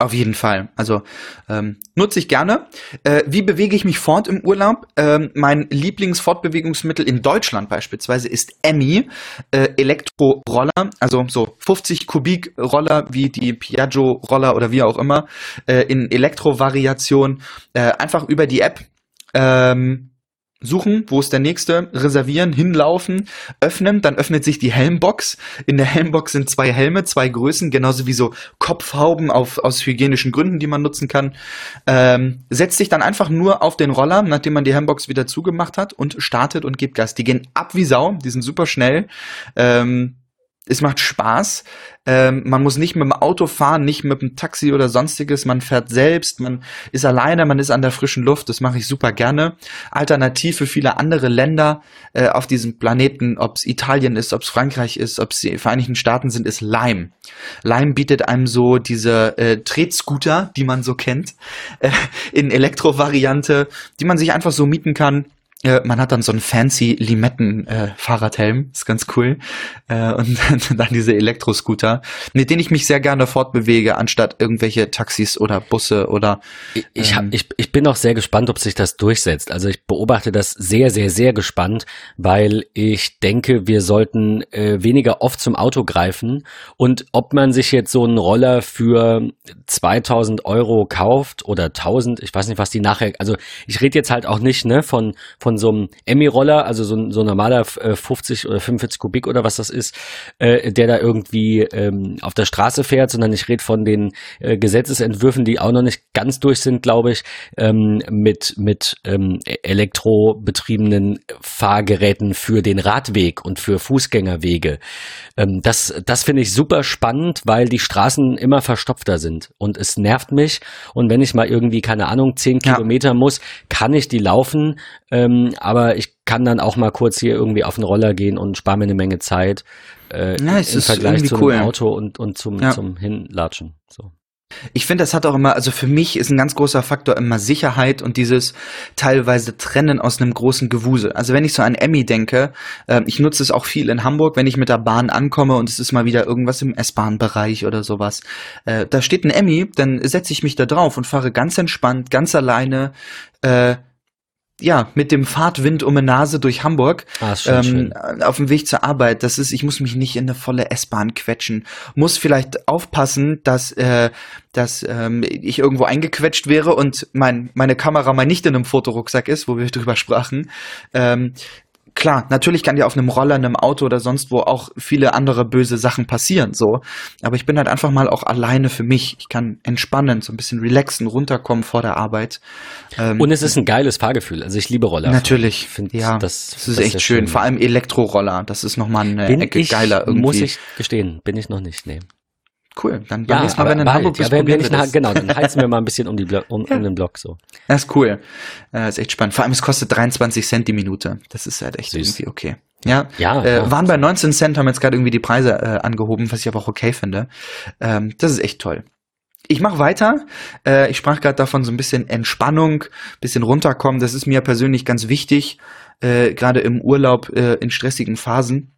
Auf jeden Fall. Also ähm, nutze ich gerne. Äh, wie bewege ich mich fort im Urlaub? Ähm, mein Lieblingsfortbewegungsmittel in Deutschland beispielsweise ist Emmy äh, Elektroroller, also so 50 Kubik Roller wie die Piaggio Roller oder wie auch immer äh, in Elektrovariation. Äh, einfach über die App ähm, suchen, wo ist der nächste, reservieren, hinlaufen, öffnen, dann öffnet sich die Helmbox. In der Helmbox sind zwei Helme, zwei Größen, genauso wie so Kopfhauben auf, aus hygienischen Gründen, die man nutzen kann. Ähm, setzt sich dann einfach nur auf den Roller, nachdem man die Helmbox wieder zugemacht hat und startet und gibt Gas. Die gehen ab wie Sau, die sind super schnell. Ähm, es macht Spaß. Ähm, man muss nicht mit dem Auto fahren, nicht mit dem Taxi oder sonstiges. Man fährt selbst, man ist alleine, man ist an der frischen Luft. Das mache ich super gerne. Alternativ für viele andere Länder äh, auf diesem Planeten, ob es Italien ist, ob es Frankreich ist, ob es die Vereinigten Staaten sind, ist Lime. Lime bietet einem so diese äh, Tretscooter, die man so kennt, äh, in Elektrovariante, die man sich einfach so mieten kann äh, man hat dann so einen fancy Limetten-Fahrradhelm, äh, ist ganz cool. Äh, und dann diese Elektroscooter, mit denen ich mich sehr gerne fortbewege, anstatt irgendwelche Taxis oder Busse oder. Ähm, ich, hab, ich, ich bin auch sehr gespannt, ob sich das durchsetzt. Also ich beobachte das sehr, sehr, sehr gespannt, weil ich denke, wir sollten äh, weniger oft zum Auto greifen und ob man sich jetzt so einen Roller für 2000 Euro kauft oder 1000, ich weiß nicht, was die nachher, also ich rede jetzt halt auch nicht ne, von, von von so einem Emmy-Roller, also so, so ein normaler äh, 50 oder 45 Kubik oder was das ist, äh, der da irgendwie ähm, auf der Straße fährt, sondern ich rede von den äh, Gesetzesentwürfen, die auch noch nicht ganz durch sind, glaube ich, ähm, mit, mit ähm, elektrobetriebenen Fahrgeräten für den Radweg und für Fußgängerwege. Ähm, das das finde ich super spannend, weil die Straßen immer verstopfter sind und es nervt mich. Und wenn ich mal irgendwie, keine Ahnung, zehn ja. Kilometer muss, kann ich die laufen. Ähm, aber ich kann dann auch mal kurz hier irgendwie auf den Roller gehen und spare mir eine Menge Zeit äh, ja, im Vergleich zum cool. Auto und, und zum, ja. zum Hinlatschen. So. Ich finde, das hat auch immer, also für mich ist ein ganz großer Faktor immer Sicherheit und dieses teilweise Trennen aus einem großen Gewusel. Also wenn ich so an Emmy denke, äh, ich nutze es auch viel in Hamburg, wenn ich mit der Bahn ankomme und es ist mal wieder irgendwas im S-Bahn-Bereich oder sowas. Äh, da steht ein Emmy, dann setze ich mich da drauf und fahre ganz entspannt, ganz alleine, äh, ja, mit dem Fahrtwind um die Nase durch Hamburg ah, ähm, auf dem Weg zur Arbeit. Das ist, ich muss mich nicht in eine volle S-Bahn quetschen. Muss vielleicht aufpassen, dass, äh, dass ähm, ich irgendwo eingequetscht wäre und mein, meine Kamera mal nicht in einem Fotorucksack ist, wo wir drüber sprachen. Ähm, klar, natürlich kann dir auf einem Roller, einem Auto oder sonst wo auch viele andere böse Sachen passieren, so. Aber ich bin halt einfach mal auch alleine für mich. Ich kann entspannen, so ein bisschen relaxen, runterkommen vor der Arbeit. Ähm, Und es ist ein geiles Fahrgefühl. Also ich liebe Roller. Natürlich. Find, ja, das, das ist das echt schön. schön. Vor allem Elektroroller. Das ist nochmal eine bin Ecke ich, geiler irgendwie. Muss ich gestehen, bin ich noch nicht, nee. Cool, dann beim ja, nächsten Mal, wenn in Hamburg bist, ja, wenn, wenn ich nach, Genau, dann heizen wir mal ein bisschen um, die Blo um, ja. um den Block so. Das ist cool. Das ist echt spannend. Vor allem, es kostet 23 Cent die Minute. Das ist halt echt Süß. irgendwie okay. Ja, ja, äh, ja, waren bei 19 Cent, haben jetzt gerade irgendwie die Preise äh, angehoben, was ich aber auch okay finde. Ähm, das ist echt toll. Ich mache weiter. Äh, ich sprach gerade davon so ein bisschen Entspannung, bisschen runterkommen. Das ist mir persönlich ganz wichtig, äh, gerade im Urlaub äh, in stressigen Phasen.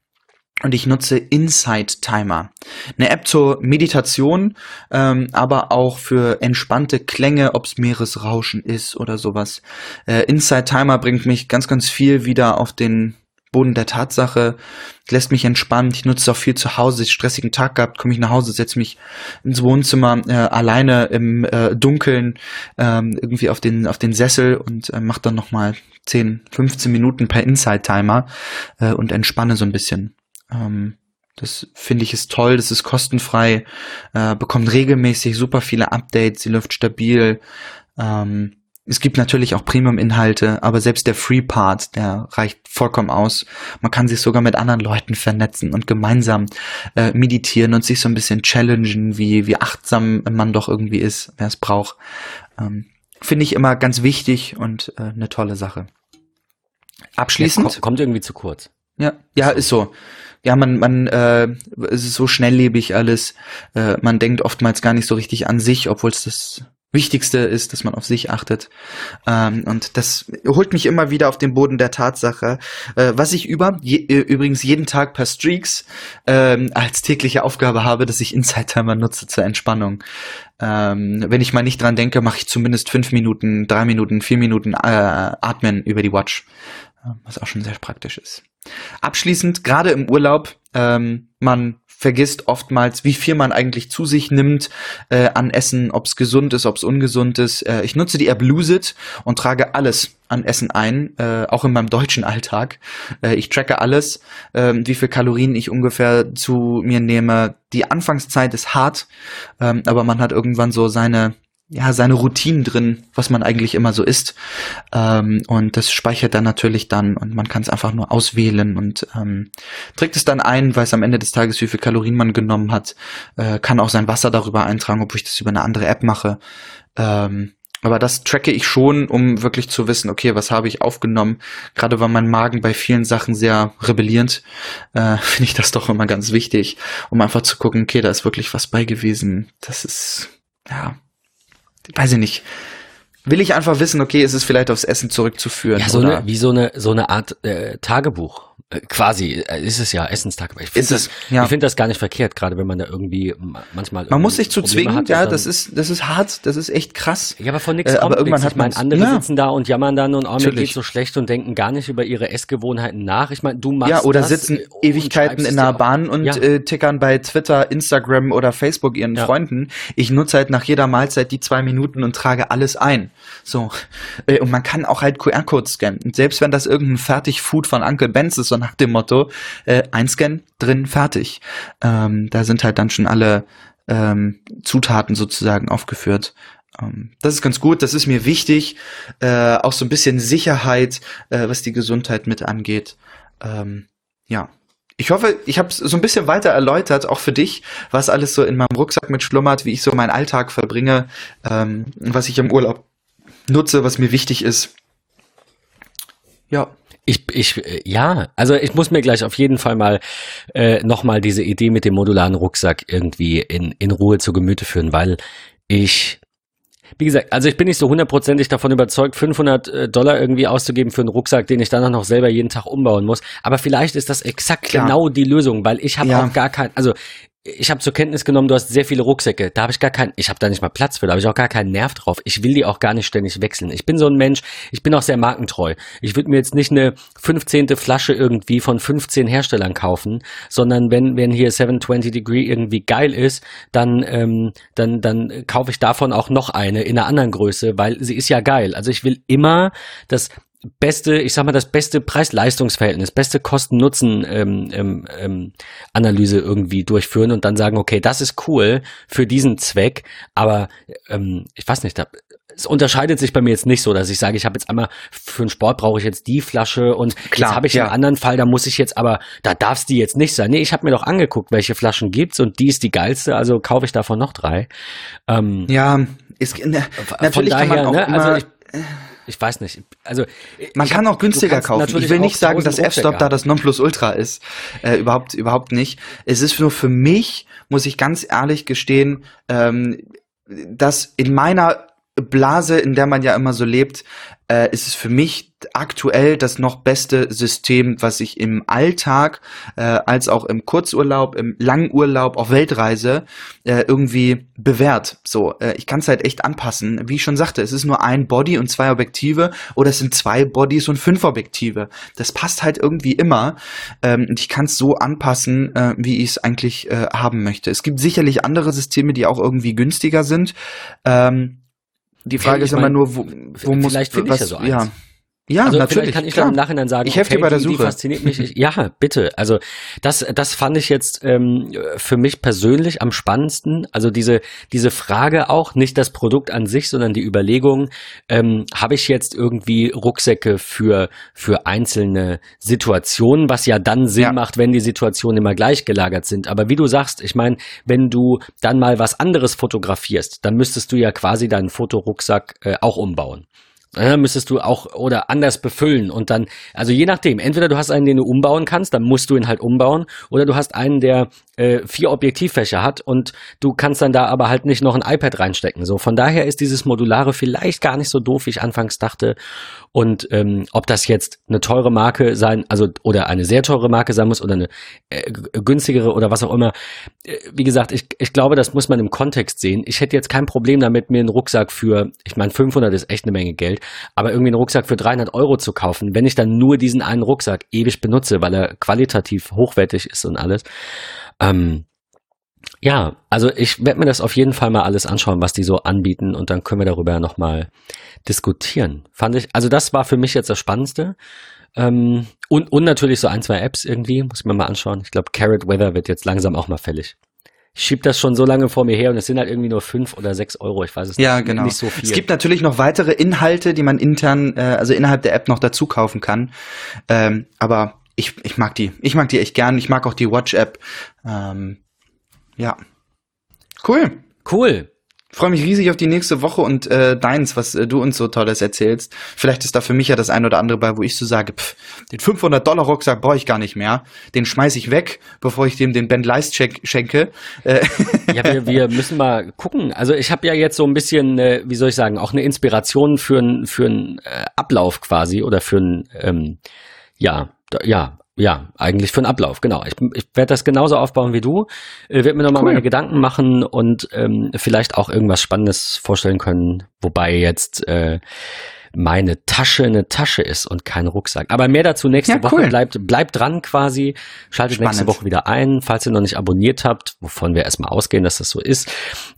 Und ich nutze Insight Timer. Eine App zur Meditation, ähm, aber auch für entspannte Klänge, ob's Meeresrauschen ist oder sowas. Äh, Insight Timer bringt mich ganz, ganz viel wieder auf den Boden der Tatsache, lässt mich entspannt. Ich nutze es auch viel zu Hause. Ich stressigen Tag gehabt, komme ich nach Hause, setze mich ins Wohnzimmer äh, alleine im äh, Dunkeln ähm, irgendwie auf den auf den Sessel und äh, mache dann nochmal 10, 15 Minuten per Inside Timer äh, und entspanne so ein bisschen. Ähm, das finde ich ist toll, das ist kostenfrei, äh, bekommt regelmäßig super viele Updates, sie läuft stabil. Ähm, es gibt natürlich auch Premium-Inhalte, aber selbst der Free-Part, der reicht vollkommen aus. Man kann sich sogar mit anderen Leuten vernetzen und gemeinsam äh, meditieren und sich so ein bisschen challengen, wie, wie achtsam man doch irgendwie ist, wer es braucht. Ähm, Finde ich immer ganz wichtig und äh, eine tolle Sache. Abschließend. Kommt, kommt irgendwie zu kurz. Ja, ja, ist so. Ja, man, man, äh, es ist so schnelllebig alles. Äh, man denkt oftmals gar nicht so richtig an sich, obwohl es das Wichtigste ist, dass man auf sich achtet. Ähm, und das holt mich immer wieder auf den Boden der Tatsache. Äh, was ich über, je, äh, übrigens jeden Tag per Streaks ähm, als tägliche Aufgabe habe, dass ich Inside Timer nutze zur Entspannung. Ähm, wenn ich mal nicht dran denke, mache ich zumindest fünf Minuten, drei Minuten, vier Minuten äh, Atmen über die Watch. Äh, was auch schon sehr praktisch ist. Abschließend, gerade im Urlaub, ähm, man vergisst oftmals, wie viel man eigentlich zu sich nimmt äh, an Essen, ob es gesund ist, ob es ungesund ist. Äh, ich nutze die App Lose It und trage alles an Essen ein, äh, auch in meinem deutschen Alltag. Äh, ich tracke alles, äh, wie viel Kalorien ich ungefähr zu mir nehme. Die Anfangszeit ist hart, äh, aber man hat irgendwann so seine ja, seine Routinen drin, was man eigentlich immer so isst. Ähm, und das speichert dann natürlich dann und man kann es einfach nur auswählen und ähm, trägt es dann ein, weiß am Ende des Tages, wie viel Kalorien man genommen hat, äh, kann auch sein Wasser darüber eintragen, obwohl ich das über eine andere App mache. Ähm, aber das tracke ich schon, um wirklich zu wissen, okay, was habe ich aufgenommen. Gerade weil mein Magen bei vielen Sachen sehr rebellierend, äh, finde ich das doch immer ganz wichtig, um einfach zu gucken, okay, da ist wirklich was bei gewesen. Das ist, ja, weiß ich nicht, will ich einfach wissen, okay, ist es vielleicht aufs Essen zurückzuführen. Ja, so eine, wie so eine, so eine Art äh, Tagebuch. Äh, quasi äh, ist es ja Essenstag. Ich finde das, ja. ich finde das gar nicht verkehrt, gerade wenn man da irgendwie manchmal. Man muss sich zu zwingen, hat, ja, das ist, das ist hart, das ist echt krass. Ja, aber von nichts äh, kommt aber irgendwann nichts. hat man. Ich meine, andere ja. sitzen da und jammern dann und oh, mir geht so schlecht und denken gar nicht über ihre Essgewohnheiten nach. Ich meine, du machst Ja, oder das sitzen Ewigkeiten in der Bahn und ja. äh, tickern bei Twitter, Instagram oder Facebook ihren ja. Freunden. Ich nutze halt nach jeder Mahlzeit die zwei Minuten und trage alles ein. So. Äh, und man kann auch halt QR-Codes scannen. Und selbst wenn das irgendein Fertigfood von Uncle Benz ist, nach dem Motto, äh, einscannen, drin, fertig. Ähm, da sind halt dann schon alle ähm, Zutaten sozusagen aufgeführt. Ähm, das ist ganz gut, das ist mir wichtig. Äh, auch so ein bisschen Sicherheit, äh, was die Gesundheit mit angeht. Ähm, ja, ich hoffe, ich habe es so ein bisschen weiter erläutert, auch für dich, was alles so in meinem Rucksack mit schlummert, wie ich so meinen Alltag verbringe, ähm, was ich im Urlaub nutze, was mir wichtig ist. Ja. Ich, ich, ja, also ich muss mir gleich auf jeden Fall mal äh, nochmal diese Idee mit dem modularen Rucksack irgendwie in, in Ruhe zu Gemüte führen, weil ich, wie gesagt, also ich bin nicht so hundertprozentig davon überzeugt, 500 äh, Dollar irgendwie auszugeben für einen Rucksack, den ich dann auch noch selber jeden Tag umbauen muss. Aber vielleicht ist das exakt Klar. genau die Lösung, weil ich habe ja. auch gar kein, also ich habe zur Kenntnis genommen, du hast sehr viele Rucksäcke. Da habe ich gar keinen, ich habe da nicht mal Platz für, da habe ich auch gar keinen Nerv drauf. Ich will die auch gar nicht ständig wechseln. Ich bin so ein Mensch, ich bin auch sehr markentreu. Ich würde mir jetzt nicht eine 15. Flasche irgendwie von 15 Herstellern kaufen, sondern wenn, wenn hier 720 Degree irgendwie geil ist, dann, ähm, dann, dann kaufe ich davon auch noch eine in einer anderen Größe, weil sie ist ja geil. Also ich will immer das beste, ich sag mal, das beste Preis-Leistungs-Verhältnis, beste Kosten-Nutzen-Analyse ähm, ähm, ähm, irgendwie durchführen und dann sagen, okay, das ist cool für diesen Zweck, aber ähm, ich weiß nicht, da, es unterscheidet sich bei mir jetzt nicht so, dass ich sage, ich habe jetzt einmal für den Sport brauche ich jetzt die Flasche und Klar, jetzt habe ich ja. einen anderen Fall, da muss ich jetzt aber, da darf es die jetzt nicht sein. Nee, ich habe mir doch angeguckt, welche Flaschen gibt's und die ist die geilste, also kaufe ich davon noch drei. Ähm, ja, ist, ne, natürlich daher, kann man auch ne, also immer, also ich, ich weiß nicht. Also man kann auch günstiger kaufen. Ich will nicht sagen, dass F-Stop da das Nonplusultra ist. Äh, überhaupt, überhaupt nicht. Es ist nur für mich, muss ich ganz ehrlich gestehen, ähm, dass in meiner Blase, in der man ja immer so lebt, äh, ist es für mich aktuell das noch beste System, was ich im Alltag äh, als auch im Kurzurlaub, im Langurlaub, auf Weltreise äh, irgendwie bewährt. So, äh, ich kann es halt echt anpassen. Wie ich schon sagte, es ist nur ein Body und zwei Objektive oder es sind zwei Bodies und fünf Objektive. Das passt halt irgendwie immer ähm, und ich kann es so anpassen, äh, wie ich es eigentlich äh, haben möchte. Es gibt sicherlich andere Systeme, die auch irgendwie günstiger sind. Ähm, die Frage ist immer nur, wo, wo muss vielleicht ich ja so. Ja. Ja, also natürlich. Vielleicht kann ich klar. dann im Nachhinein sagen, ich helfe okay, dir bei der die, Suche. Die fasziniert mich. Ich, ja, bitte. Also das, das fand ich jetzt ähm, für mich persönlich am spannendsten. Also diese, diese Frage auch, nicht das Produkt an sich, sondern die Überlegung, ähm, habe ich jetzt irgendwie Rucksäcke für, für einzelne Situationen, was ja dann Sinn ja. macht, wenn die Situationen immer gleich gelagert sind. Aber wie du sagst, ich meine, wenn du dann mal was anderes fotografierst, dann müsstest du ja quasi deinen Fotorucksack äh, auch umbauen. Ja, müsstest du auch oder anders befüllen und dann, also je nachdem, entweder du hast einen, den du umbauen kannst, dann musst du ihn halt umbauen, oder du hast einen, der äh, vier Objektivfächer hat und du kannst dann da aber halt nicht noch ein iPad reinstecken. So, von daher ist dieses Modulare vielleicht gar nicht so doof, wie ich anfangs dachte. Und ähm, ob das jetzt eine teure Marke sein, also oder eine sehr teure Marke sein muss oder eine äh, günstigere oder was auch immer. Äh, wie gesagt, ich, ich glaube, das muss man im Kontext sehen. Ich hätte jetzt kein Problem damit, mir einen Rucksack für, ich meine, 500 ist echt eine Menge Geld, aber irgendwie einen Rucksack für 300 Euro zu kaufen, wenn ich dann nur diesen einen Rucksack ewig benutze, weil er qualitativ hochwertig ist und alles. Ähm, ja, also ich werde mir das auf jeden Fall mal alles anschauen, was die so anbieten und dann können wir darüber nochmal diskutieren. Fand ich, also das war für mich jetzt das Spannendste. Ähm, und, und natürlich so ein, zwei Apps irgendwie, muss ich mir mal anschauen. Ich glaube, Carrot Weather wird jetzt langsam auch mal fällig. Ich schieb das schon so lange vor mir her und es sind halt irgendwie nur fünf oder sechs Euro. Ich weiß es ja, nicht, genau. nicht so viel. Es gibt natürlich noch weitere Inhalte, die man intern, äh, also innerhalb der App noch dazu kaufen kann. Ähm, aber ich, ich mag die. Ich mag die echt gern. Ich mag auch die Watch-App. Ähm, ja. Cool. Cool. Freue mich riesig auf die nächste Woche und äh, deins, was äh, du uns so Tolles erzählst. Vielleicht ist da für mich ja das ein oder andere bei, wo ich so sage, pff, den 500 Dollar Rucksack brauche ich gar nicht mehr. Den schmeiß ich weg, bevor ich dem den Ben Leist schenke. Äh. Ja, wir, wir müssen mal gucken. Also ich habe ja jetzt so ein bisschen, äh, wie soll ich sagen, auch eine Inspiration für einen für einen äh, Ablauf quasi oder für einen ähm, ja ja ja, eigentlich für einen Ablauf, genau. Ich, ich werde das genauso aufbauen wie du, äh, werde mir nochmal cool. meine Gedanken machen und ähm, vielleicht auch irgendwas Spannendes vorstellen können, wobei jetzt äh, meine Tasche eine Tasche ist und kein Rucksack. Aber mehr dazu nächste ja, Woche. Cool. Bleibt, bleibt dran quasi. Schaltet Spannend. nächste Woche wieder ein. Falls ihr noch nicht abonniert habt, wovon wir erstmal ausgehen, dass das so ist,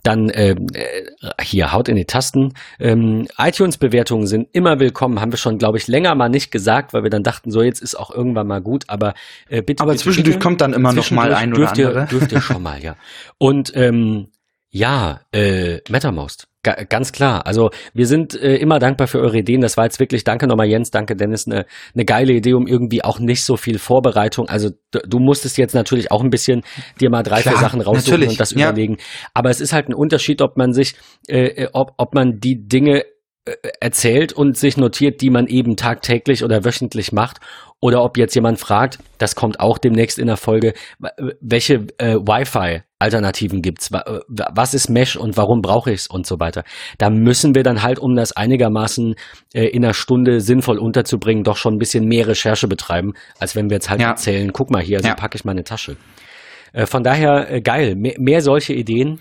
dann ähm, äh, hier haut in die Tasten. Ähm, iTunes-Bewertungen sind immer willkommen. Haben wir schon, glaube ich, länger mal nicht gesagt, weil wir dann dachten, so jetzt ist auch irgendwann mal gut. Aber äh, bitte. Aber bitte, zwischendurch bitte, kommt dann immer noch mal ein oder dürft andere. Ihr, dürft ihr schon mal, ja. Und ähm, ja, äh, MetaMost. Ga ganz klar. Also wir sind äh, immer dankbar für eure Ideen. Das war jetzt wirklich, danke nochmal Jens, danke Dennis, eine ne geile Idee, um irgendwie auch nicht so viel Vorbereitung. Also du musstest jetzt natürlich auch ein bisschen dir mal drei, klar, vier Sachen raussuchen natürlich. und das ja. überlegen. Aber es ist halt ein Unterschied, ob man sich, äh, äh ob, ob man die Dinge erzählt und sich notiert, die man eben tagtäglich oder wöchentlich macht, oder ob jetzt jemand fragt, das kommt auch demnächst in der Folge, welche äh, Wi-Fi-Alternativen gibt's, was ist Mesh und warum brauche ich es und so weiter. Da müssen wir dann halt, um das einigermaßen äh, in einer Stunde sinnvoll unterzubringen, doch schon ein bisschen mehr Recherche betreiben, als wenn wir jetzt halt ja. erzählen, guck mal hier, so ja. packe ich meine Tasche. Äh, von daher äh, geil, mehr, mehr solche Ideen.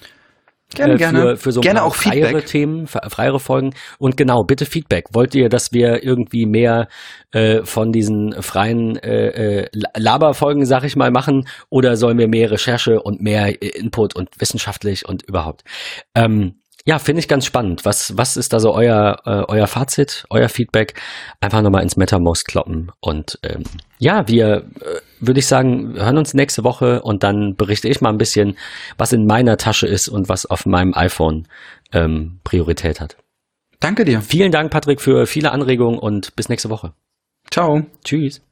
Gerne, äh, gerne. Für, für so gerne auch freiere Feedback. Themen, freiere Folgen. Und genau, bitte Feedback. Wollt ihr, dass wir irgendwie mehr äh, von diesen freien äh, äh, Laberfolgen, sag ich mal, machen? Oder sollen wir mehr Recherche und mehr äh, Input und wissenschaftlich und überhaupt? Ähm, ja, finde ich ganz spannend. Was, was ist da so euer, äh, euer Fazit, euer Feedback? Einfach nochmal ins MetaMost kloppen. Und ähm, ja, wir, äh, würde ich sagen, hören uns nächste Woche und dann berichte ich mal ein bisschen, was in meiner Tasche ist und was auf meinem iPhone ähm, Priorität hat. Danke dir. Vielen Dank, Patrick, für viele Anregungen und bis nächste Woche. Ciao. Tschüss.